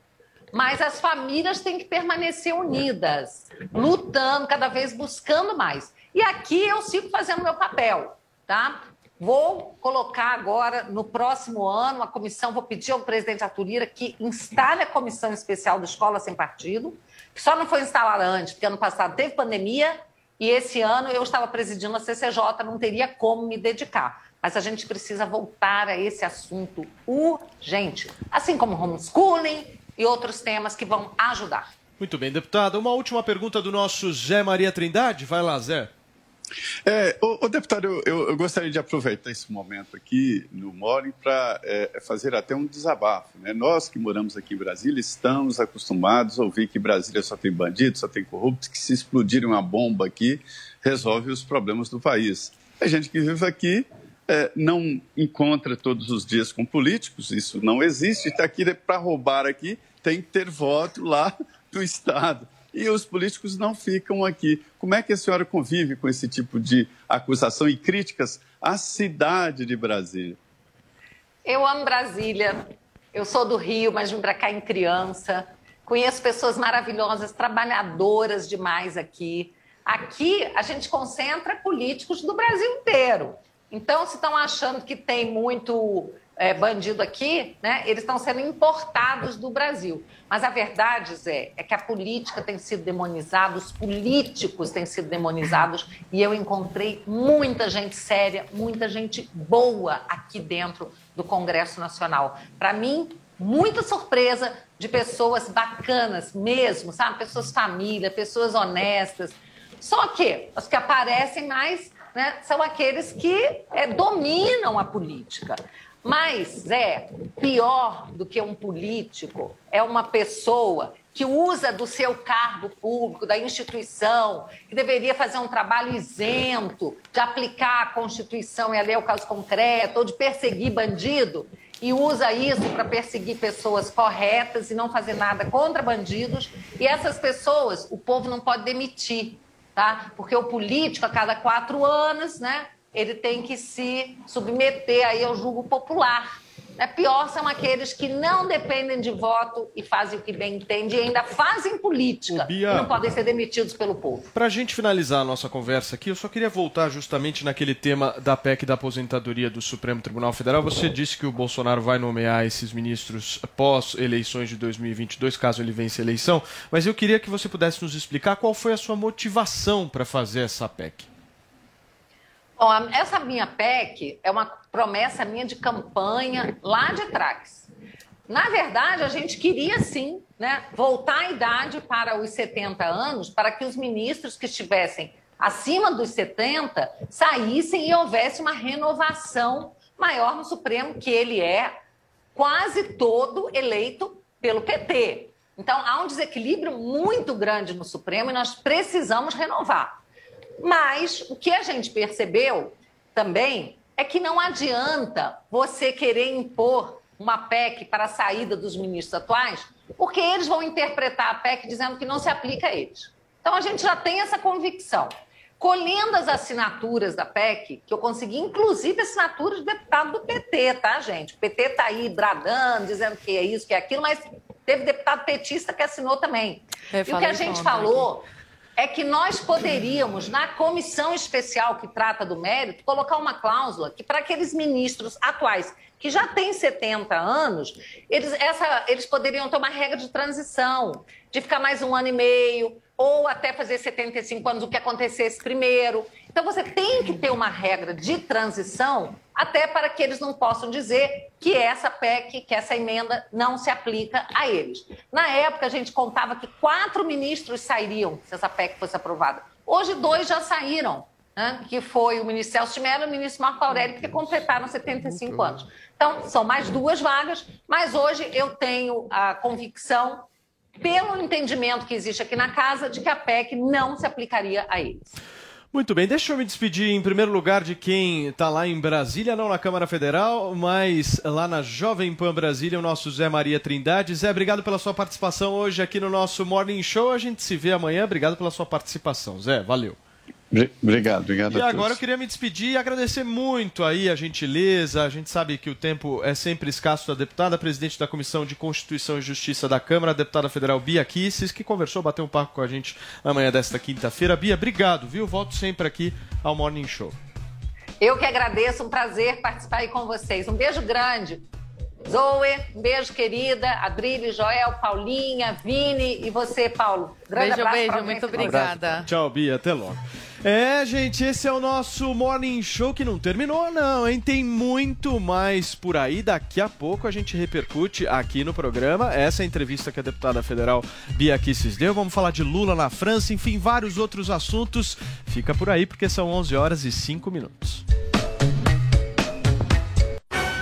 Speaker 12: mas as famílias têm que permanecer unidas, lutando, cada vez buscando mais. E aqui eu sigo fazendo meu papel, tá? Vou colocar agora, no próximo ano, a comissão, vou pedir ao presidente Arthur Lira que instale a comissão especial do Escola Sem Partido, que só não foi instalada antes, porque ano passado teve pandemia e esse ano eu estava presidindo a CCJ, não teria como me dedicar. Mas a gente precisa voltar a esse assunto urgente. Assim como homeschooling, e outros temas que vão ajudar.
Speaker 6: Muito bem, deputada. Uma última pergunta do nosso Zé Maria Trindade. Vai lá, Zé.
Speaker 11: É, ô, ô, deputado, eu, eu- eu gostaria de aproveitar esse momento aqui no Morning para fazer até um desabafo. Né? Nós que moramos aqui em Brasília estamos acostumados a ouvir que Brasília só tem bandidos, só tem corruptos, que se explodir uma bomba aqui resolve os problemas do país. A gente que vive aqui é, não encontra todos os dias com políticos, isso não existe. Está aqui para roubar aqui, tem que ter voto lá [laughs] do Estado. E os políticos não ficam aqui. Como é que a senhora convive com esse tipo de acusação e críticas à cidade de Brasília?
Speaker 12: Eu amo Brasília. Eu sou do Rio, mas vim para cá em criança. Conheço pessoas maravilhosas, trabalhadoras demais aqui. Aqui a gente concentra políticos do Brasil inteiro. Então, se estão achando que tem muito é, bandido aqui, né, eles estão sendo importados do Brasil. Mas a verdade, Zé, é que a política tem sido demonizada, os políticos têm sido demonizados, e eu encontrei muita gente séria, muita gente boa aqui dentro do Congresso Nacional. Para mim, muita surpresa de pessoas bacanas mesmo, sabe? Pessoas família, pessoas honestas. Só que os que aparecem mais né, são aqueles que é, dominam a política. Mas, Zé, pior do que um político é uma pessoa que usa do seu cargo público, da instituição, que deveria fazer um trabalho isento, de aplicar a Constituição e a lei ao caso concreto, ou de perseguir bandido, e usa isso para perseguir pessoas corretas e não fazer nada contra bandidos. E essas pessoas, o povo não pode demitir, tá? Porque o político, a cada quatro anos, né, ele tem que se submeter aí ao julgo popular. Né? Pior são aqueles que não dependem de voto e fazem o que bem entendem e ainda fazem política
Speaker 6: Bia-
Speaker 12: e não podem ser demitidos pelo povo.
Speaker 6: Para a gente finalizar a nossa conversa aqui, eu só queria voltar justamente naquele tema da PEC da aposentadoria do Supremo Tribunal Federal. Você disse que o Bolsonaro vai nomear esses ministros pós eleições de 2022, caso ele vença a eleição, mas eu queria que você pudesse nos explicar qual foi a sua motivação para fazer essa PEC.
Speaker 12: Bom, essa minha PEC é uma promessa minha de campanha lá de trás. Na verdade, a gente queria sim né, voltar a idade para os 70 anos, para que os ministros que estivessem acima dos 70 saíssem e houvesse uma renovação maior no Supremo, que ele é quase todo eleito pelo PT. Então, há um desequilíbrio muito grande no Supremo e nós precisamos renovar. Mas o que a gente percebeu também é que não adianta você querer impor uma PEC para a saída dos ministros atuais, porque eles vão interpretar a PEC dizendo que não se aplica a eles. Então a gente já tem essa convicção. Colhendo as assinaturas da PEC, que eu consegui, inclusive, assinaturas de deputado do PT, tá, gente? O PT está aí bradando, dizendo que é isso, que é aquilo, mas teve deputado petista que assinou também.
Speaker 10: Eu
Speaker 12: e o que a gente falou é que nós poderíamos, na comissão especial que trata do mérito, colocar uma cláusula que para aqueles ministros atuais que já têm 70 anos, eles, essa, eles poderiam ter uma regra de transição, de ficar mais um ano e meio, ou até fazer 75 anos, o que acontecesse primeiro. Então você tem que ter uma regra de transição, até para que eles não possam dizer que essa PEC, que essa emenda não se aplica a eles. Na época, a gente contava que quatro ministros sairiam se essa PEC fosse aprovada. Hoje, dois já saíram, né? que foi o ministro Celso Mello e o ministro Marco Aurélio, que completaram 75 anos. Então, são mais duas vagas, mas hoje eu tenho a convicção, pelo entendimento que existe aqui na casa, de que a PEC não se aplicaria a eles.
Speaker 6: Muito bem, deixa eu me despedir em primeiro lugar de quem está lá em Brasília, não na Câmara Federal, mas lá na Jovem Pan Brasília, o nosso Zé Maria Trindade. Zé, obrigado pela sua participação hoje aqui no nosso Morning Show. A gente se vê amanhã. Obrigado pela sua participação, Zé. Valeu.
Speaker 11: Bri- Obrigado, obrigado
Speaker 6: E
Speaker 11: a
Speaker 6: agora eu queria me despedir e agradecer muito aí a gentileza. A gente sabe que o tempo é sempre escasso da deputada, presidente da Comissão de Constituição e Justiça da Câmara, a deputada federal Bia Kisses, que conversou, bateu um papo com a gente na manhã desta quinta-feira. Bia, obrigado, viu? Volto sempre aqui ao Morning Show.
Speaker 12: Eu que agradeço, um prazer participar aí com vocês. Um beijo grande. Zoe, um beijo, querida. Adrilho, Joel, Paulinha, Vini e você, Paulo. Grande
Speaker 10: Beijo,
Speaker 12: abraço
Speaker 10: beijo, muito obrigada.
Speaker 6: Tchau, Bia. Até logo. É, gente, esse é o nosso Morning Show que não terminou, não, hein? Tem muito mais por aí. Daqui a pouco a gente repercute aqui no programa essa entrevista que a deputada federal Bia Kicis deu. Vamos falar de Lula na França, enfim, vários outros assuntos. Fica por aí porque são 11 horas e 5 minutos.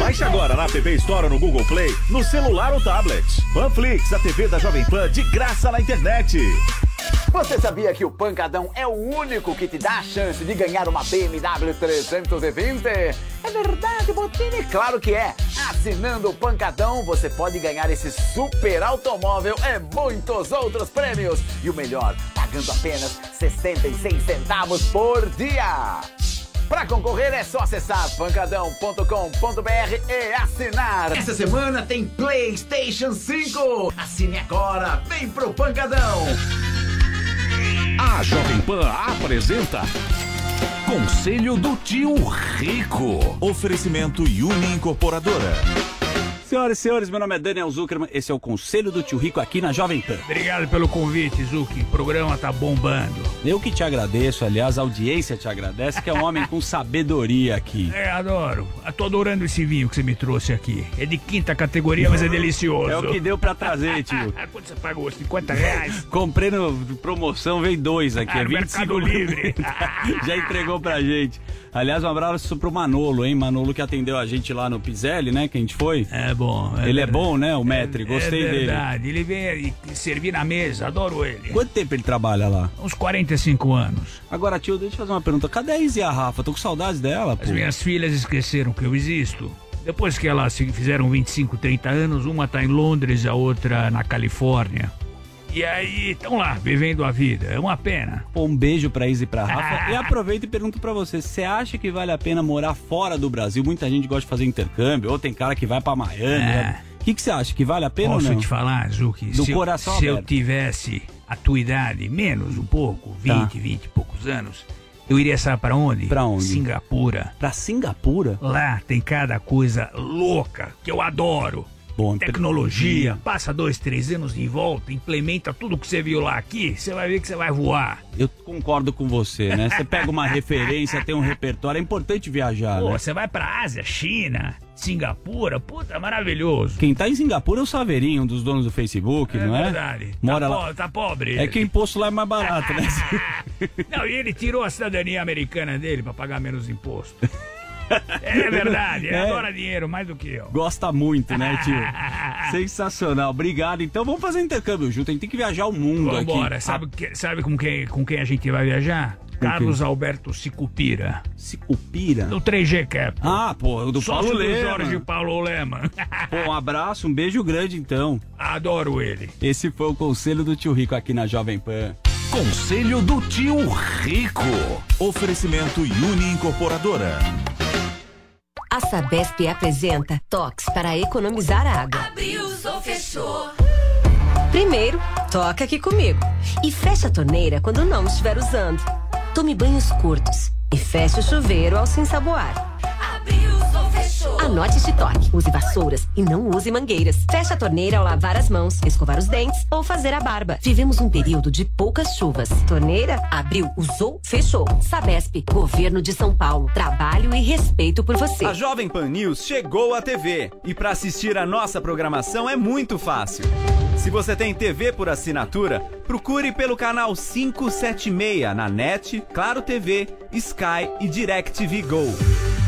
Speaker 14: Baixe agora na App Store no Google Play, no celular ou tablet. Panflix, a TV da Jovem Pan de graça na internet.
Speaker 21: Você sabia que o Pancadão é o único que te dá a chance de ganhar uma BMW 320? É verdade, Botini? Claro que é! Assinando o Pancadão, você pode ganhar esse super automóvel e muitos outros prêmios. E o melhor, pagando apenas 66 centavos por dia. Para concorrer é só acessar pancadão.com.br e assinar. Essa semana tem PlayStation 5. Assine agora, vem pro Pancadão.
Speaker 14: A Jovem Pan apresenta Conselho do Tio Rico. Oferecimento Uni Incorporadora.
Speaker 24: Senhoras e senhores, meu nome é Daniel Zuckerman, esse é o Conselho do Tio Rico aqui na Jovem Pan.
Speaker 15: Obrigado pelo convite, Zuki. O programa tá bombando.
Speaker 24: Eu que te agradeço, aliás, a audiência te agradece, que é um homem com sabedoria aqui.
Speaker 15: É, adoro. Eu tô adorando esse vinho que você me trouxe aqui. É de quinta categoria, mas é delicioso.
Speaker 24: É o que deu pra trazer, tio. [laughs]
Speaker 15: Quanto você pagou? 50 reais?
Speaker 24: Comprei no promoção, veio dois aqui,
Speaker 15: Ah,
Speaker 24: é
Speaker 15: no
Speaker 24: 25
Speaker 15: Mercado Livre. [laughs]
Speaker 24: Já entregou pra gente. Aliás, um abraço pro Manolo, hein? Manolo que atendeu a gente lá no Pizelli, né? Que a gente foi.
Speaker 15: É bom. é
Speaker 24: ele é
Speaker 15: verdade.
Speaker 24: bom, né? O Metri, gostei
Speaker 15: é
Speaker 24: dele.
Speaker 15: verdade. Ele vem servir na mesa, adoro ele.
Speaker 24: Quanto tempo ele trabalha lá?
Speaker 15: Uns 45 anos.
Speaker 24: Agora, tio, deixa eu fazer uma pergunta. Cadê a Izzy e a Rafa? Tô com saudades dela, pô.
Speaker 15: As minhas filhas esqueceram que eu existo. Depois que elas se fizeram 25, 30 anos, uma tá em Londres, a outra na Califórnia. E aí, estão lá, vivendo a vida. É uma pena.
Speaker 24: Pô, um beijo pra Izzy e pra Rafa. [laughs] E aproveito e pergunto pra você, você acha que vale a pena morar fora do Brasil? Muita gente gosta de fazer intercâmbio, ou tem cara que vai pra Miami. né? O que, que você acha? Que vale a pena
Speaker 15: É. Posso
Speaker 24: ou não?
Speaker 15: te falar, Zuki?
Speaker 24: Do
Speaker 15: se
Speaker 24: coração
Speaker 15: eu, se eu tivesse a tua idade, menos um pouco, 20,
Speaker 24: Tá.
Speaker 15: 20 e poucos anos, eu iria, sabe pra onde?
Speaker 24: Pra onde?
Speaker 15: Singapura.
Speaker 24: Pra Singapura?
Speaker 15: Lá tem cada coisa louca que eu adoro.
Speaker 24: Bom,
Speaker 15: Tecnologia, passa dois, três anos de volta, implementa tudo que você viu lá aqui, você vai ver que você vai voar.
Speaker 24: Eu concordo com você, né? Você pega uma [laughs] referência, tem um repertório, é importante viajar,
Speaker 15: Pô,
Speaker 24: né?
Speaker 15: você vai pra Ásia, China, Singapura, puta, maravilhoso.
Speaker 24: Quem tá em Singapura é o Saveirinho, um dos donos do Facebook, não é?
Speaker 15: verdade.
Speaker 24: Mora
Speaker 15: tá,
Speaker 24: lá.
Speaker 15: po- tá pobre.
Speaker 24: É que o imposto lá é mais barato, né? [laughs]
Speaker 15: Não, e ele tirou a cidadania americana dele pra pagar menos imposto. [laughs] É verdade, ele
Speaker 24: É.
Speaker 15: adora dinheiro mais do que eu.
Speaker 24: Gosta muito, né, tio? [laughs] Sensacional. Obrigado. Então vamos fazer intercâmbio junto. A gente tem que viajar o mundo aqui.
Speaker 15: Vambora, sabe, que- sabe com, quem, com quem a gente vai viajar? Carlos Alberto Sicupira.
Speaker 24: Sicupira?
Speaker 15: Do 3G Cap.
Speaker 24: Ah, pô, do
Speaker 15: Sócio
Speaker 24: Paulo
Speaker 15: do
Speaker 24: Lema.
Speaker 15: Jorge Paulo Lema.
Speaker 24: Pô, um abraço, um beijo grande então.
Speaker 15: Adoro ele.
Speaker 24: Esse foi o conselho do tio Rico aqui na Jovem Pan.
Speaker 14: Conselho do Tio Rico. Oferecimento Uni Incorporadora.
Speaker 25: A Sabesp apresenta toques para economizar água.
Speaker 18: Abriu ou fechou?
Speaker 25: Primeiro, toca aqui comigo. E fecha a torneira quando não estiver usando. Tome banhos curtos. E feche o chuveiro ao se ensaboar.
Speaker 18: Abriu ou?
Speaker 25: Anote este toque. Use vassouras e não use mangueiras. Feche a torneira ao lavar as mãos, escovar os dentes ou fazer a barba. Vivemos um período de poucas chuvas. Torneira, abriu, usou, fechou. Sabesp, Governo de São Paulo. Trabalho e respeito por você.
Speaker 26: A Jovem Pan News chegou à TV e para assistir a nossa programação é muito fácil. Se você tem TV por assinatura, procure pelo canal 576 na NET, Claro TV, Sky e DirecTV Go.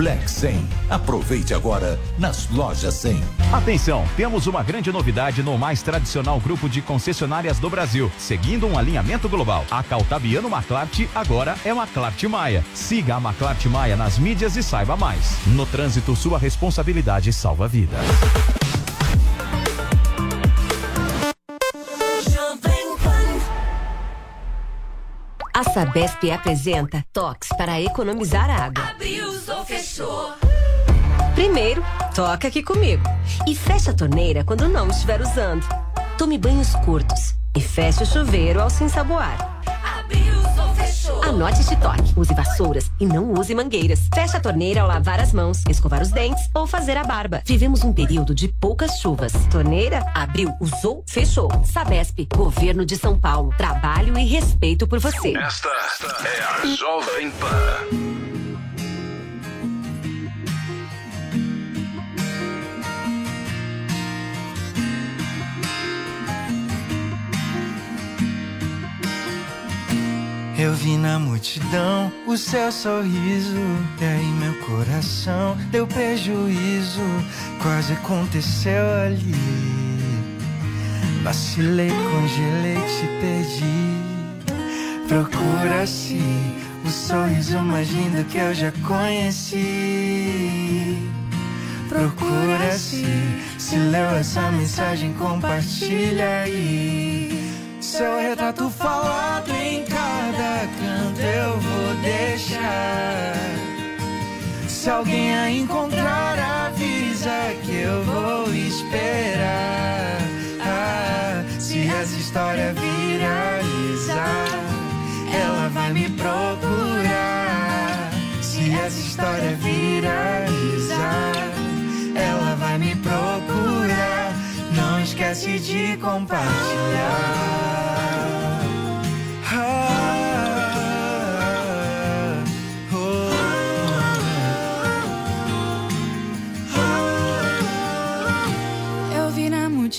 Speaker 27: Black 100. Aproveite agora nas lojas 100.
Speaker 14: Atenção, temos uma grande novidade no mais tradicional grupo de concessionárias do Brasil, seguindo um alinhamento global. A Caltabiano Maclart agora é Maclart Maia. Siga a Maclart Maia nas mídias e saiba mais. No trânsito, sua responsabilidade salva vidas.
Speaker 25: A Sabesp apresenta toques para economizar água.
Speaker 18: Fechou.
Speaker 25: Primeiro, toca aqui comigo. E feche a torneira quando não estiver usando. Tome banhos curtos. E feche o chuveiro ao se ensaboar.
Speaker 18: Abriu, ou fechou.
Speaker 25: Anote este toque. Use vassouras e não use mangueiras. Feche a torneira ao lavar as mãos, escovar os dentes ou fazer a barba. Vivemos um período de poucas chuvas. Torneira, abriu, usou, fechou. Sabesp, Governo de São Paulo. Trabalho e respeito por você.
Speaker 28: Esta é a Jovem Pan.
Speaker 29: Eu vi na multidão o seu sorriso, e aí meu coração deu prejuízo. Quase aconteceu ali. Vacilei, congelei, te perdi. Procura-se o sorriso mais lindo que eu já conheci. Procura-se, se leu essa mensagem, compartilha aí. Seu retrato falado em cada canto eu vou deixar. Se alguém a encontrar, avisa que eu vou esperar. Ah, se essa história viralizar, ela vai me procurar. Se essa história viralizar, ela vai me procurar. Não esquece de compartilhar. Ah,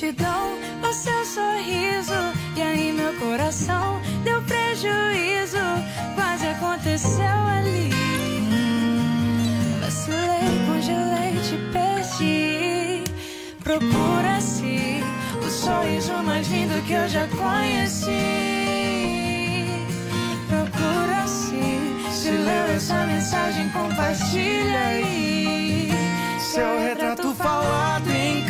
Speaker 30: multidão o seu sorriso E aí meu coração deu prejuízo. Quase aconteceu ali. Vacilei, congelei, te perdi. Procura-se o sorriso mais lindo que eu já conheci. Procura-se se leu essa mensagem, compartilha aí.
Speaker 29: Seu retrato falado em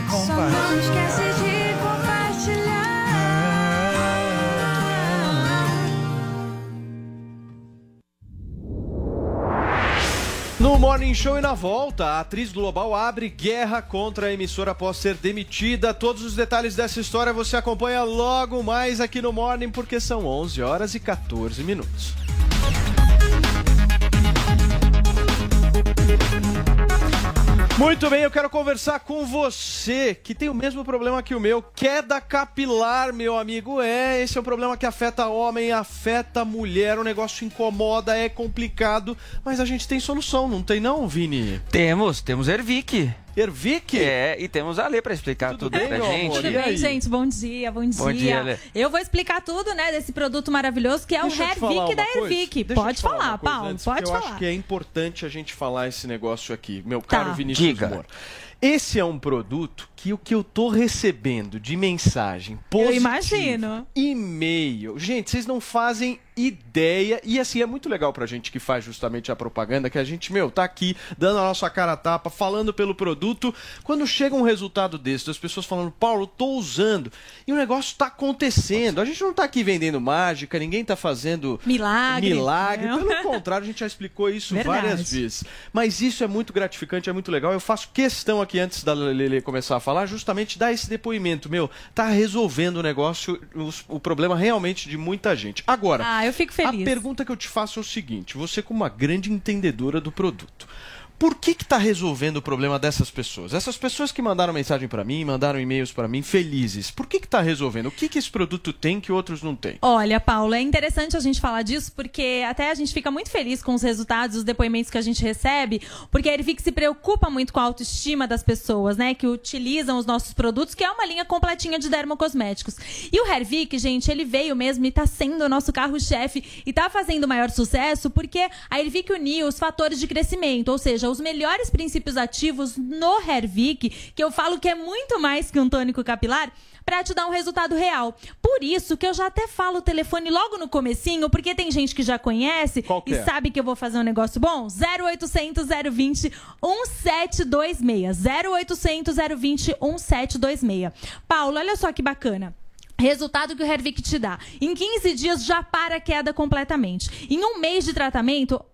Speaker 29: compartilhar. Só não esquece de compartilhar
Speaker 6: No Morning Show e na volta, a atriz global abre guerra contra a emissora após ser demitida. Todos os detalhes dessa história você acompanha logo mais aqui no Morning, porque são 11 horas e 14 minutos. Muito bem, eu quero conversar com você que tem o mesmo problema que o meu, queda capilar, meu amigo. É, esse é um problema que afeta homem, afeta mulher, o negócio incomoda, é complicado, mas a gente tem solução, não tem não, Vini?
Speaker 13: Temos, temos Ervic.
Speaker 6: Ervic?
Speaker 13: É, e temos a Lê pra explicar tudo,
Speaker 6: bem,
Speaker 13: pra gente.
Speaker 31: Tudo bem, gente? Bom dia, bom dia.
Speaker 13: Bom dia, Lê.
Speaker 31: Eu vou explicar tudo, né, desse produto maravilhoso que é
Speaker 6: Deixa eu
Speaker 31: o
Speaker 6: falar
Speaker 31: Hervic da. Ervic.
Speaker 6: Eu
Speaker 31: Pode
Speaker 6: falar
Speaker 31: falar, Paulo,
Speaker 6: antes,
Speaker 31: pode
Speaker 6: porque Eu
Speaker 31: falar.
Speaker 6: acho que é importante a gente falar esse negócio aqui, meu
Speaker 31: Tá.
Speaker 6: caro Vinícius
Speaker 13: Diga.
Speaker 6: Moura. Esse é um produto que o que eu tô recebendo de mensagem
Speaker 31: Eu
Speaker 6: positiva,
Speaker 31: imagino.
Speaker 6: e-mail. Gente, vocês não fazem ideia. E assim, é muito legal pra gente que faz justamente a propaganda, que a gente, meu, tá aqui dando a nossa cara a tapa, falando pelo produto. Quando chega um resultado desse, das pessoas falando, Paulo, tô usando. E o negócio tá acontecendo. A gente não tá aqui vendendo mágica, ninguém tá fazendo
Speaker 31: Milagre.
Speaker 6: milagre.
Speaker 31: Não.
Speaker 6: Pelo [laughs] contrário, a gente já explicou isso
Speaker 31: Verdade.
Speaker 6: várias vezes. Mas isso é muito gratificante, é muito legal. Eu faço questão aqui, antes da Lele começar a falar, justamente dar esse depoimento. Meu, tá resolvendo o negócio, os- o problema realmente de muita gente. Agora,
Speaker 31: Ah, eu fico feliz.
Speaker 6: a pergunta que eu te faço é o seguinte: você, como uma grande entendedora do produto. Por que que tá resolvendo o problema dessas pessoas? Essas pessoas que mandaram mensagem pra mim, mandaram e-mails pra mim felizes. Por que que tá resolvendo? O que que esse produto tem que outros não têm?
Speaker 31: Olha, Paulo, é interessante a gente falar disso porque até a gente fica muito feliz com os resultados, os depoimentos que a gente recebe, porque a Ervic se preocupa muito com a autoestima das pessoas, né, que utilizam os nossos produtos, que é uma linha completinha de dermocosméticos. E o Hervik, gente, ele veio mesmo e tá sendo o nosso carro-chefe e tá fazendo maior sucesso porque a Hervik uniu os fatores de crescimento, ou seja, os melhores princípios ativos no Hervik, que eu falo que é muito mais que um tônico capilar, para te dar um resultado real. Por isso que eu já até falo o telefone logo no comecinho, porque tem gente que já conhece e
Speaker 6: é?
Speaker 31: sabe que eu vou fazer um negócio bom. 0800 020 1726. 0800 020 1726. Paulo, olha só que bacana. Resultado que o Hervik te dá. Em 15 dias já para a queda completamente. Em um mês de tratamento,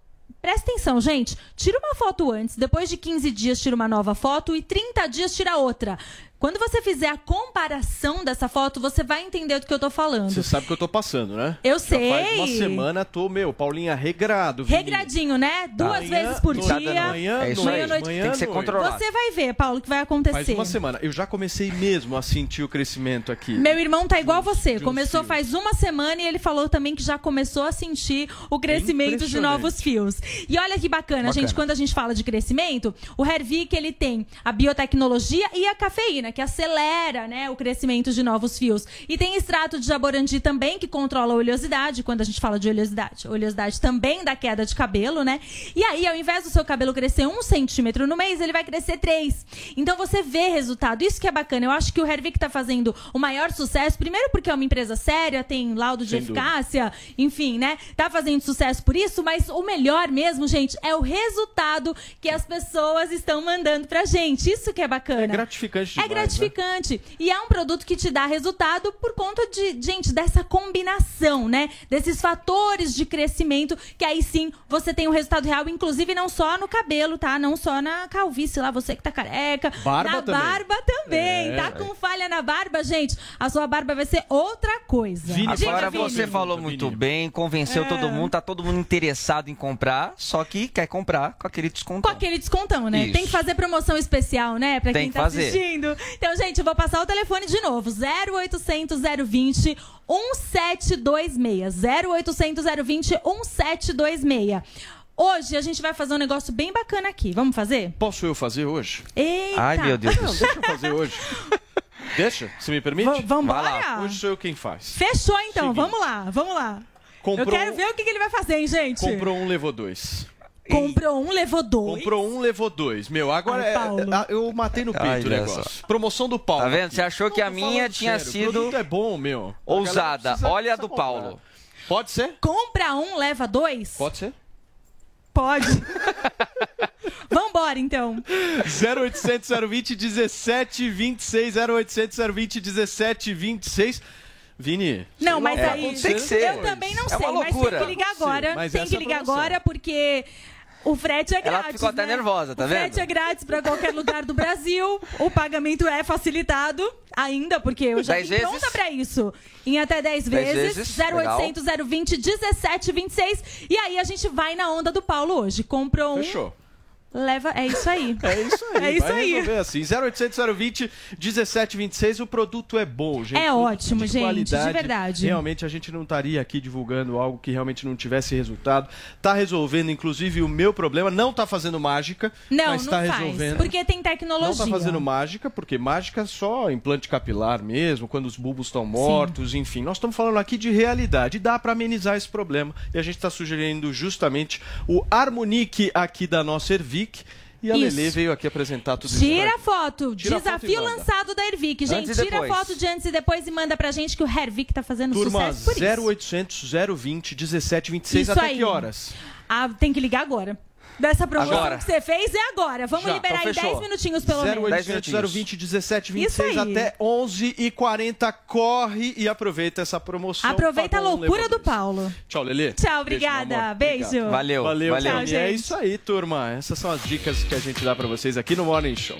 Speaker 31: Presta atenção, gente. Tira uma foto antes, depois de 15 dias tira uma nova foto e 30 dias tira outra. Quando você fizer a comparação dessa foto, você vai entender do que eu tô falando.
Speaker 6: Você sabe que eu tô passando, né?
Speaker 31: Eu
Speaker 6: Já Faz uma
Speaker 31: sei.
Speaker 6: semana tô, meu, Paulinha, regrado. Vini.
Speaker 31: Regradinho, né? Duas
Speaker 6: Manhã,
Speaker 31: vezes por
Speaker 6: noite.
Speaker 31: dia.
Speaker 6: Manhã,
Speaker 13: É isso
Speaker 6: noite.
Speaker 13: aí.
Speaker 31: noite.
Speaker 6: Manhã,
Speaker 13: Tem que ser
Speaker 6: noite.
Speaker 13: controlado.
Speaker 31: Você vai ver, Paulo, o que vai acontecer.
Speaker 6: Faz uma semana. Eu já comecei mesmo a sentir o crescimento aqui.
Speaker 31: Meu irmão tá igual você. Começou faz uma semana e ele falou também que já começou a sentir o crescimento de novos fios. E olha que bacana,
Speaker 13: Bacana.
Speaker 31: gente, quando a gente fala de crescimento, o Hervik ele tem a biotecnologia e a cafeína, que acelera, né, o crescimento de novos fios. E tem extrato de jaborandi também, que controla a oleosidade, quando a gente fala de oleosidade. Oleosidade também dá queda de cabelo, né? E aí, ao invés do seu cabelo crescer um centímetro no mês, ele vai crescer três. Então você vê resultado. Isso que é bacana. Eu acho que o Hervik tá fazendo o maior sucesso, primeiro porque é uma empresa séria, tem laudo de
Speaker 6: Sem dúvida.
Speaker 31: eficácia, enfim, né? Tá fazendo sucesso por isso, mas o melhor mesmo, gente, é o resultado que as pessoas estão mandando pra gente. Isso que é bacana.
Speaker 6: É gratificante
Speaker 31: É
Speaker 6: demais, né?
Speaker 31: gratificante. E é um produto que te dá resultado por conta de, gente, dessa combinação, né? Desses fatores de crescimento que aí sim você tem um resultado real, inclusive não só no cabelo, tá? Não só na calvície lá, você que tá careca.
Speaker 6: Barba
Speaker 31: na
Speaker 6: também.
Speaker 31: barba também.
Speaker 6: É.
Speaker 31: Tá com falha na barba, gente? A sua barba vai ser outra coisa.
Speaker 6: Vini,
Speaker 31: Diga,
Speaker 13: Agora
Speaker 31: Vini.
Speaker 13: você falou muito bem, convenceu
Speaker 31: É.
Speaker 13: todo mundo, tá todo mundo interessado em comprar, só que quer comprar com aquele desconto.
Speaker 31: Com aquele descontão, né?
Speaker 13: Isso.
Speaker 31: Tem que fazer promoção especial, né? Pra
Speaker 13: Tem
Speaker 31: quem
Speaker 13: que
Speaker 31: tá
Speaker 13: fazer.
Speaker 31: assistindo. Então, gente, eu vou passar o telefone de novo. 0800 020 1726. 0800 020 1726. Hoje a gente vai fazer um negócio bem bacana aqui. Vamos fazer?
Speaker 6: Posso eu fazer hoje?
Speaker 31: Eita!
Speaker 13: Ai, meu Deus do
Speaker 6: Não,
Speaker 13: céu.
Speaker 6: deixa eu fazer hoje. [laughs] Deixa, você me permite?
Speaker 31: V-?
Speaker 6: Vai lá. Hoje sou eu quem faz.
Speaker 31: Fechou então,
Speaker 6: Seguinte.
Speaker 31: vamos lá, vamos lá.
Speaker 6: Comprou
Speaker 31: eu quero
Speaker 6: um-
Speaker 31: ver o que, que ele vai fazer, hein, gente?
Speaker 6: Comprou um, levou dois.
Speaker 31: Comprou um, levou dois.
Speaker 6: Comprou um, levou dois. Meu, agora
Speaker 31: Ai,
Speaker 6: é-
Speaker 31: Paulo.
Speaker 6: é- eu matei no peito
Speaker 13: Ai,
Speaker 6: o negócio.
Speaker 13: só.
Speaker 6: Promoção do Paulo.
Speaker 13: Tá vendo?
Speaker 6: aqui.
Speaker 13: Você achou que a minha tinha
Speaker 6: sério,
Speaker 13: sido
Speaker 6: O é bom, meu. A
Speaker 13: ousada.
Speaker 6: precisa-
Speaker 13: Olha a do
Speaker 6: comprar.
Speaker 13: Paulo.
Speaker 6: Pode ser?
Speaker 31: Compra um, leva dois?
Speaker 6: Pode ser.
Speaker 31: Pode. [laughs] Vambora, então.
Speaker 6: 0800 020 1726 0800 020 1726 Vini.
Speaker 31: Não,
Speaker 6: sei
Speaker 31: mas
Speaker 6: lá,
Speaker 31: aí.
Speaker 6: pode ser.
Speaker 31: Eu também não
Speaker 13: É
Speaker 31: sei,
Speaker 13: uma
Speaker 31: mas tem que ligar agora. tem que
Speaker 6: a
Speaker 31: ligar agora porque. O frete é
Speaker 13: Ela
Speaker 31: grátis.
Speaker 13: ficou até
Speaker 31: né?
Speaker 13: nervosa, tá
Speaker 31: o frete
Speaker 13: vendo?
Speaker 31: é grátis pra qualquer lugar do Brasil. O pagamento é facilitado ainda, porque eu já
Speaker 13: vezes?
Speaker 31: pronta pra isso. Em até 10
Speaker 13: Dez
Speaker 31: vezes.
Speaker 13: vezes,
Speaker 31: 0800 020 1726. E aí a gente vai na onda do Paulo hoje. Comprou um.
Speaker 6: Fechou.
Speaker 31: Leva. É isso aí.
Speaker 6: É isso aí.
Speaker 31: É isso
Speaker 6: vai
Speaker 31: aí.
Speaker 6: resolver assim. 0800 020 1726. O produto é bom, gente.
Speaker 31: É ótimo, gente, de
Speaker 6: qualidade.
Speaker 31: verdade.
Speaker 6: Realmente a gente não estaria aqui divulgando algo que realmente não tivesse resultado. Tá resolvendo, inclusive, o meu problema. Não tá fazendo mágica,
Speaker 31: Não,
Speaker 6: mas
Speaker 31: não
Speaker 6: tá
Speaker 31: faz.
Speaker 6: resolvendo.
Speaker 31: Porque tem tecnologia.
Speaker 6: Não tá fazendo mágica, porque mágica é só implante capilar mesmo, quando os bulbos estão mortos, enfim. Nós estamos falando aqui de realidade. Dá para amenizar esse problema. E a gente está sugerindo justamente o Harmonique aqui da nossa Ervic. E a
Speaker 31: Isso.
Speaker 6: Lelê veio aqui apresentar tudo isso.
Speaker 31: Tira a
Speaker 6: pra-
Speaker 31: foto.
Speaker 6: Tira foto
Speaker 31: Desafio lançado da Ervic. Gente, tira foto de antes e depois e manda pra gente que o Hervik tá fazendo
Speaker 6: Turma,
Speaker 31: sucesso por isso.
Speaker 6: 0800 020 1726
Speaker 31: Isso
Speaker 6: até
Speaker 31: aí.
Speaker 6: que horas?
Speaker 31: Ah, tem que ligar agora. Dessa promoção
Speaker 6: Agora.
Speaker 31: que você fez é agora. Vamos
Speaker 6: Já,
Speaker 31: liberar
Speaker 6: então
Speaker 31: em
Speaker 6: fechou.
Speaker 31: 10 minutinhos pelo menos.
Speaker 6: 0800 020 17
Speaker 31: Isso
Speaker 6: 26
Speaker 31: aí.
Speaker 6: até 11 e 40 corre e aproveita essa promoção.
Speaker 31: Aproveita a
Speaker 6: Pagou um,
Speaker 31: loucura do Paulo.
Speaker 6: Tchau, Lelê.
Speaker 31: Tchau, obrigada. Beijo.
Speaker 6: Obrigado.
Speaker 13: Valeu,
Speaker 6: Valeu,
Speaker 13: valeu.
Speaker 31: Tchau,
Speaker 6: É
Speaker 31: gente.
Speaker 6: isso aí, turma. Essas são as dicas que a gente dá pra vocês aqui no Morning Show.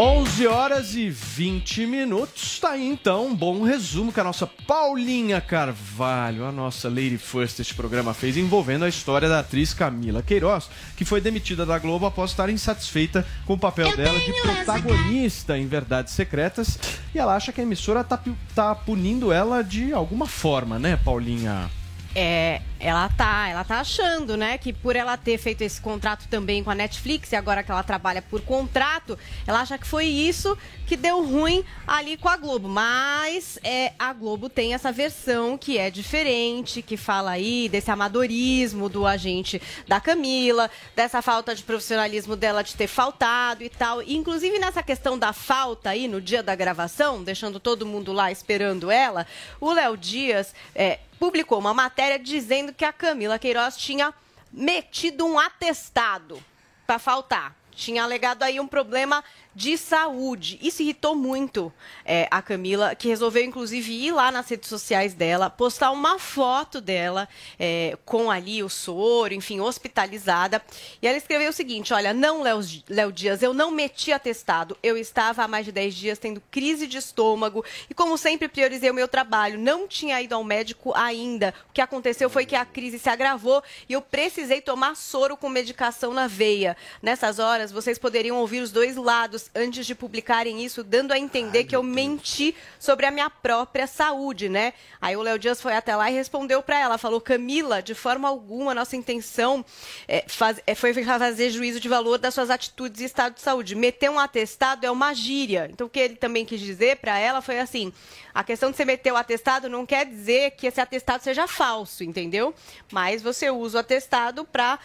Speaker 6: 11 horas e 20 minutos. Tá aí então um bom resumo que a nossa Paulinha Carvalho, a nossa Lady First, este programa fez envolvendo a história da atriz Camila Queiroz, que foi demitida da Globo após estar insatisfeita com o papel dela de protagonista em Verdades Secretas. E ela acha que a emissora tá, tá punindo ela de alguma forma, né, Paulinha?
Speaker 7: É, ela tá, ela tá achando, né, que por ela ter feito esse contrato também com a Netflix e agora que ela trabalha por contrato, ela acha que foi isso que deu ruim ali com a Globo. Mas é, a Globo tem essa versão que é diferente, que fala aí desse amadorismo do agente da Camila, dessa falta de profissionalismo dela de ter faltado e tal. Inclusive nessa questão da falta aí no dia da gravação, deixando todo mundo lá esperando ela, o Léo Dias é, publicou uma matéria dizendo que a Camila Queiroz tinha metido um atestado para faltar. Tinha alegado aí um problema de saúde. Isso irritou muito é, a Camila, que resolveu, inclusive, ir lá nas redes sociais dela, postar uma foto dela é, com ali o soro, enfim, hospitalizada. E ela escreveu o seguinte: olha, não, Léo Dias, eu não meti atestado. Eu estava há mais de 10 dias tendo crise de estômago e, como sempre, priorizei o meu trabalho. Não tinha ido ao médico ainda. O que aconteceu foi que a crise se agravou e eu precisei tomar soro com medicação na veia. Nessas horas, vocês poderiam ouvir os dois lados antes de publicarem isso, dando a entender que eu menti sobre a minha própria saúde, né? Aí o Léo Dias foi até lá e respondeu para ela, falou: Camila, de forma alguma, nossa intenção é, faz- é, foi fazer juízo de valor das suas atitudes e estado de saúde. Meter um atestado é uma gíria. Então, o que ele também quis dizer para ela foi assim: a questão de você meter o atestado não quer dizer que esse atestado seja falso, entendeu? Mas você usa o atestado para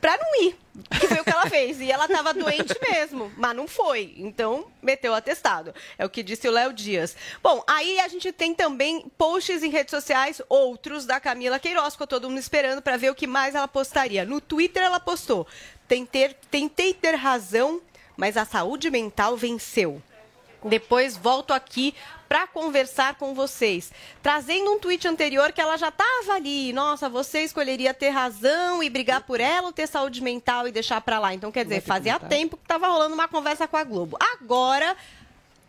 Speaker 7: pra não ir. Que foi o que ela fez. E ela tava doente mesmo, mas não foi. Então, meteu atestado. É o que disse o Léo Dias. Bom, aí a gente tem também posts em redes sociais, outros da Camila Queiroz, ficou todo mundo esperando para ver o que mais ela postaria. No Twitter ela postou: tentei ter razão, mas a saúde mental venceu. Depois volto aqui para conversar com vocês, trazendo um tweet anterior que ela já estava ali. Nossa, você escolheria ter razão e brigar por ela ou ter saúde mental e deixar para lá. Então, quer dizer, fazia tempo que estava rolando uma conversa com a Globo. Agora,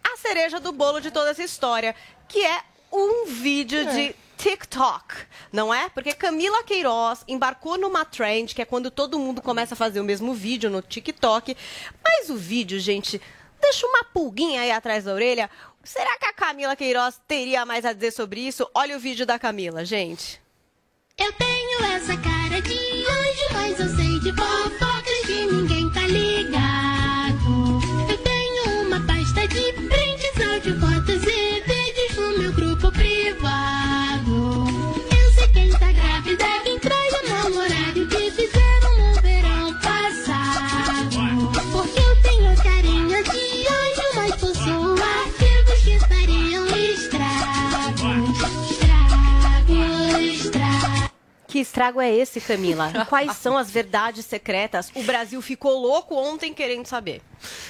Speaker 7: a cereja do bolo de toda essa história, que é um vídeo de TikTok, não é? Porque Camila Queiroz embarcou numa trend, que é quando todo mundo começa a fazer o mesmo vídeo no TikTok. Mas o vídeo, gente, deixa uma pulguinha aí atrás da orelha. Será que a Camila Queiroz teria mais a dizer sobre isso? Olha o vídeo da Camila, gente.
Speaker 32: Eu tenho essa cara de anjo, mas eu sei de fofocas Que
Speaker 7: estrago é esse, Camila? E Quais são as verdades secretas? O Brasil ficou louco ontem querendo saber.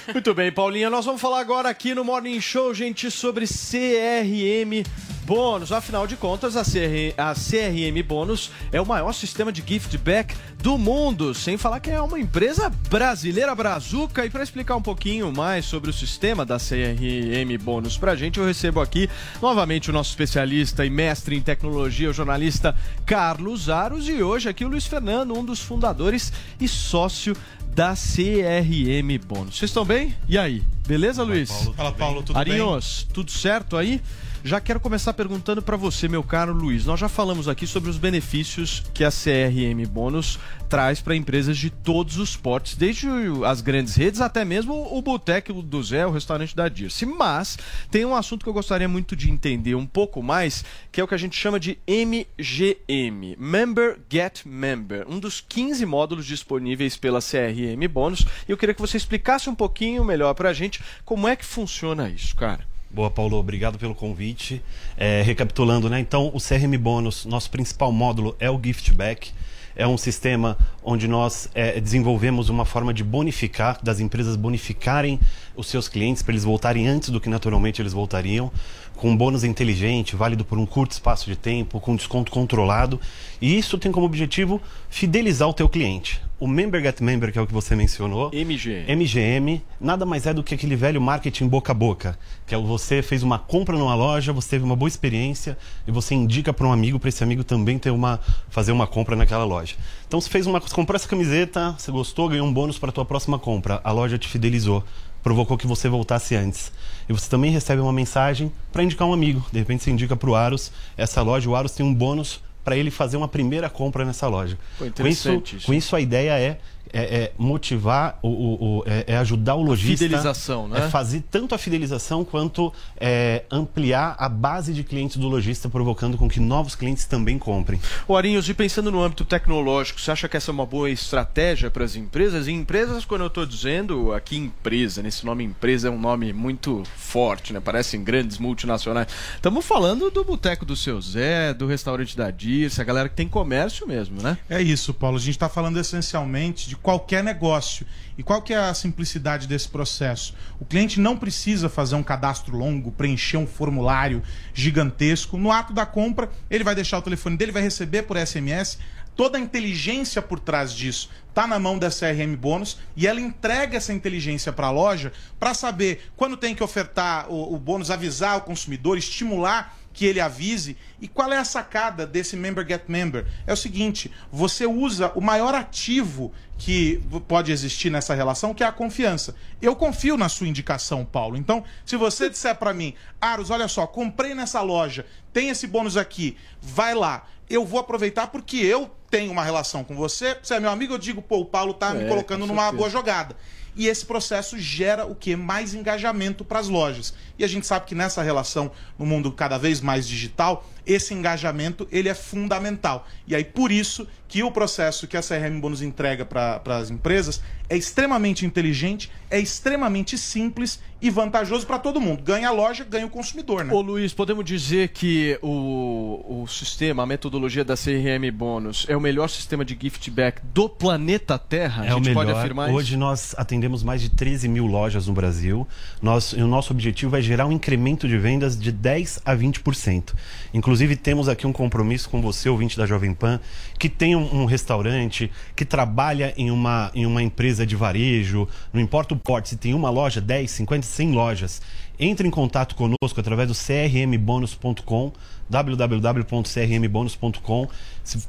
Speaker 6: Muito bem, Paulinha. Nós vamos falar agora aqui no Morning Show, gente, sobre CRM Bônus. Afinal de contas, a, CR... a CRM Bônus é o maior sistema de gift back do mundo. Sem falar que é uma empresa brasileira brazuca. E para explicar um pouquinho mais sobre o sistema da CRM Bônus pra gente, eu recebo aqui novamente o nosso especialista e mestre em tecnologia, o jornalista Carlos Aros. E hoje aqui o Luiz Fernando, um dos fundadores e sócio da CRM Bônus. Vocês estão bem? E aí? Beleza, Luiz?
Speaker 33: Fala, Paulo, tudo bem?
Speaker 6: Arinhos, tudo certo aí? Já quero começar perguntando para você, meu caro Luiz. Nós já falamos aqui sobre os benefícios que a CRM Bônus traz para empresas de todos os portes, desde as grandes redes até mesmo o boteco do Zé, o restaurante da Dirce. Mas tem um assunto que eu gostaria muito de entender um pouco mais, que é o que a gente chama de MGM, Member Get Member, um dos 15 módulos disponíveis pela CRM Bônus. E eu queria que você explicasse um pouquinho melhor para a gente como é que funciona isso, cara.
Speaker 33: Boa, Paulo, obrigado pelo convite. É, recapitulando, né? Então, o CRM Bônus, nosso principal módulo é o Gift Back. É um sistema onde nós é, desenvolvemos uma forma de bonificar, das empresas bonificarem os seus clientes para eles voltarem antes do que naturalmente eles voltariam, com um bônus inteligente, válido por um curto espaço de tempo, com desconto controlado. E isso tem como objetivo fidelizar o teu cliente. O Member Get Member, que é o que você mencionou,
Speaker 6: MGM.
Speaker 33: MGM nada mais é do que aquele velho marketing boca a boca, que é você fez uma compra numa loja, você teve uma boa experiência e você indica para um amigo, para esse amigo também ter uma fazer uma compra naquela loja. Então você fez uma comprou essa camiseta, você gostou, ganhou um bônus para a tua próxima compra. A loja te fidelizou, provocou que você voltasse antes. E você também recebe uma mensagem para indicar um amigo. De repente você indica para o Aros, essa loja, o Aros tem um bônus para ele fazer uma primeira compra nessa loja.
Speaker 6: Pô,
Speaker 33: com, isso. com isso a ideia é, é- é motivar, o, o- o- é, é ajudar o lojista.
Speaker 6: fidelização, né?
Speaker 33: É fazer tanto a fidelização quanto é, ampliar a base de clientes do lojista, provocando com que novos clientes também comprem.
Speaker 6: O Arinhos, e pensando no âmbito tecnológico, você acha que essa é uma boa estratégia para as empresas? E empresas, quando eu estou dizendo aqui empresa, nesse nome empresa é um nome muito forte, né? Parecem grandes multinacionais. Estamos falando do boteco do seu Zé, do restaurante da Dirce, a galera que tem comércio mesmo, né?
Speaker 34: É isso, Paulo. A gente está falando essencialmente de qualquer negócio. E qual que é a simplicidade desse processo? O cliente não precisa fazer um cadastro longo, preencher um formulário gigantesco. No ato da compra, ele vai deixar o telefone dele, vai receber por SMS. Toda a inteligência por trás disso está na mão da CRM Bônus e ela entrega essa inteligência para a loja para saber quando tem que ofertar o, o bônus, avisar o consumidor, estimular que ele avise. E qual é a sacada desse Member Get Member? É o seguinte: você usa o maior ativo que pode existir nessa relação, que é a confiança. Eu confio na sua indicação, Paulo. Então, se você disser para mim, Aros, olha só, comprei nessa loja, tem esse bônus aqui, vai lá. Eu vou aproveitar porque eu tenho uma relação com você. Você é meu amigo, eu digo, pô, o Paulo tá me
Speaker 6: É,
Speaker 34: colocando
Speaker 6: com
Speaker 34: numa boa jogada. E esse processo gera o que? Mais engajamento para as lojas. E a gente sabe que nessa relação, no mundo cada vez mais digital, esse engajamento ele é fundamental. E aí, por isso que o processo que a CRM Bônus entrega para as empresas é extremamente inteligente, é extremamente simples e vantajoso para todo mundo. Ganha a loja, ganha o consumidor, né?
Speaker 6: Ô Luiz, podemos dizer que o, o sistema, a metodologia da CRM Bônus é o melhor sistema de gift back do planeta Terra?
Speaker 33: É
Speaker 6: a
Speaker 33: o
Speaker 6: gente
Speaker 33: melhor.
Speaker 6: pode afirmar isso?
Speaker 33: Hoje nós atendemos mais de 13 mil lojas no Brasil. Nós, e o nosso objetivo é gerar um incremento de vendas de 10 a 20%. Inclusive, temos aqui um compromisso com você, ouvinte da Jovem Pan, que tem um, um restaurante, que trabalha em uma, em uma empresa de varejo, não importa o porte, se tem uma loja, 10, 50, 100 lojas. Entre em contato conosco através do crmbonus.com, www.crmbonus.com.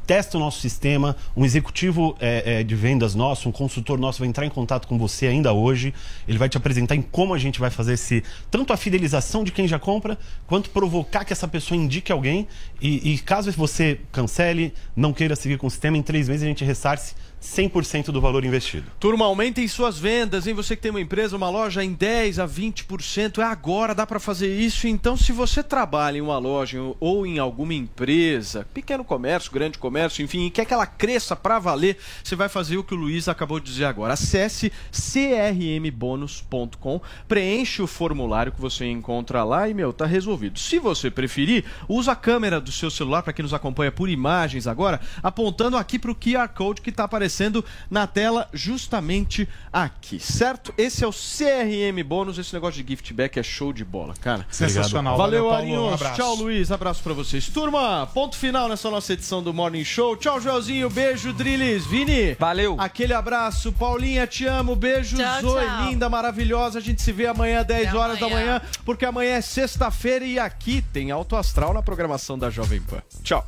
Speaker 33: Testa o nosso sistema, um executivo é, é, de vendas nosso, um consultor nosso vai entrar em contato com você ainda hoje. Ele vai te apresentar em como a gente vai fazer esse tanto a fidelização de quem já compra, quanto provocar que essa pessoa indique alguém. E, e caso você cancele, não queira seguir com o sistema, em três meses a gente ressarce 100% do valor investido.
Speaker 6: Turma, aumentem suas vendas, hein? Você que tem uma empresa, uma loja em 10 a 20%, é agora, dá para fazer isso. Então, se você trabalha em uma loja ou em alguma empresa, pequeno comércio, grande comércio, enfim, e quer que ela cresça para valer, você vai fazer o que o Luiz acabou de dizer agora. Acesse crmbonus.com, preenche o formulário que você encontra lá e, meu, tá resolvido. Se você preferir, usa a câmera do seu celular para quem nos acompanha por imagens agora, apontando aqui para o QR Code que está aparecendo na tela justamente aqui, certo? Esse é o CRM Bônus, esse negócio de gift back é show de bola, cara.
Speaker 34: Sensacional.
Speaker 6: Valeu,
Speaker 34: Valeu, Paulo. Um
Speaker 6: Arinhos.
Speaker 34: abraço.
Speaker 6: Tchau, Luiz. Abraço para vocês. Turma, ponto final nessa nossa edição do Morning Show. Tchau, Joelzinho. Beijo, Drilis. Vini.
Speaker 13: Valeu.
Speaker 6: Aquele abraço. Paulinha, te amo. Beijo.
Speaker 35: Tchau,
Speaker 6: Zoe,
Speaker 35: tchau.
Speaker 6: linda, maravilhosa. A gente se vê amanhã, 10
Speaker 35: Até
Speaker 6: horas
Speaker 35: amanhã.
Speaker 6: da manhã, porque amanhã é sexta-feira e aqui tem Alto Astral na programação da Jovem Pan. Tchau.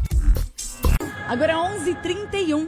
Speaker 35: Agora 11:31.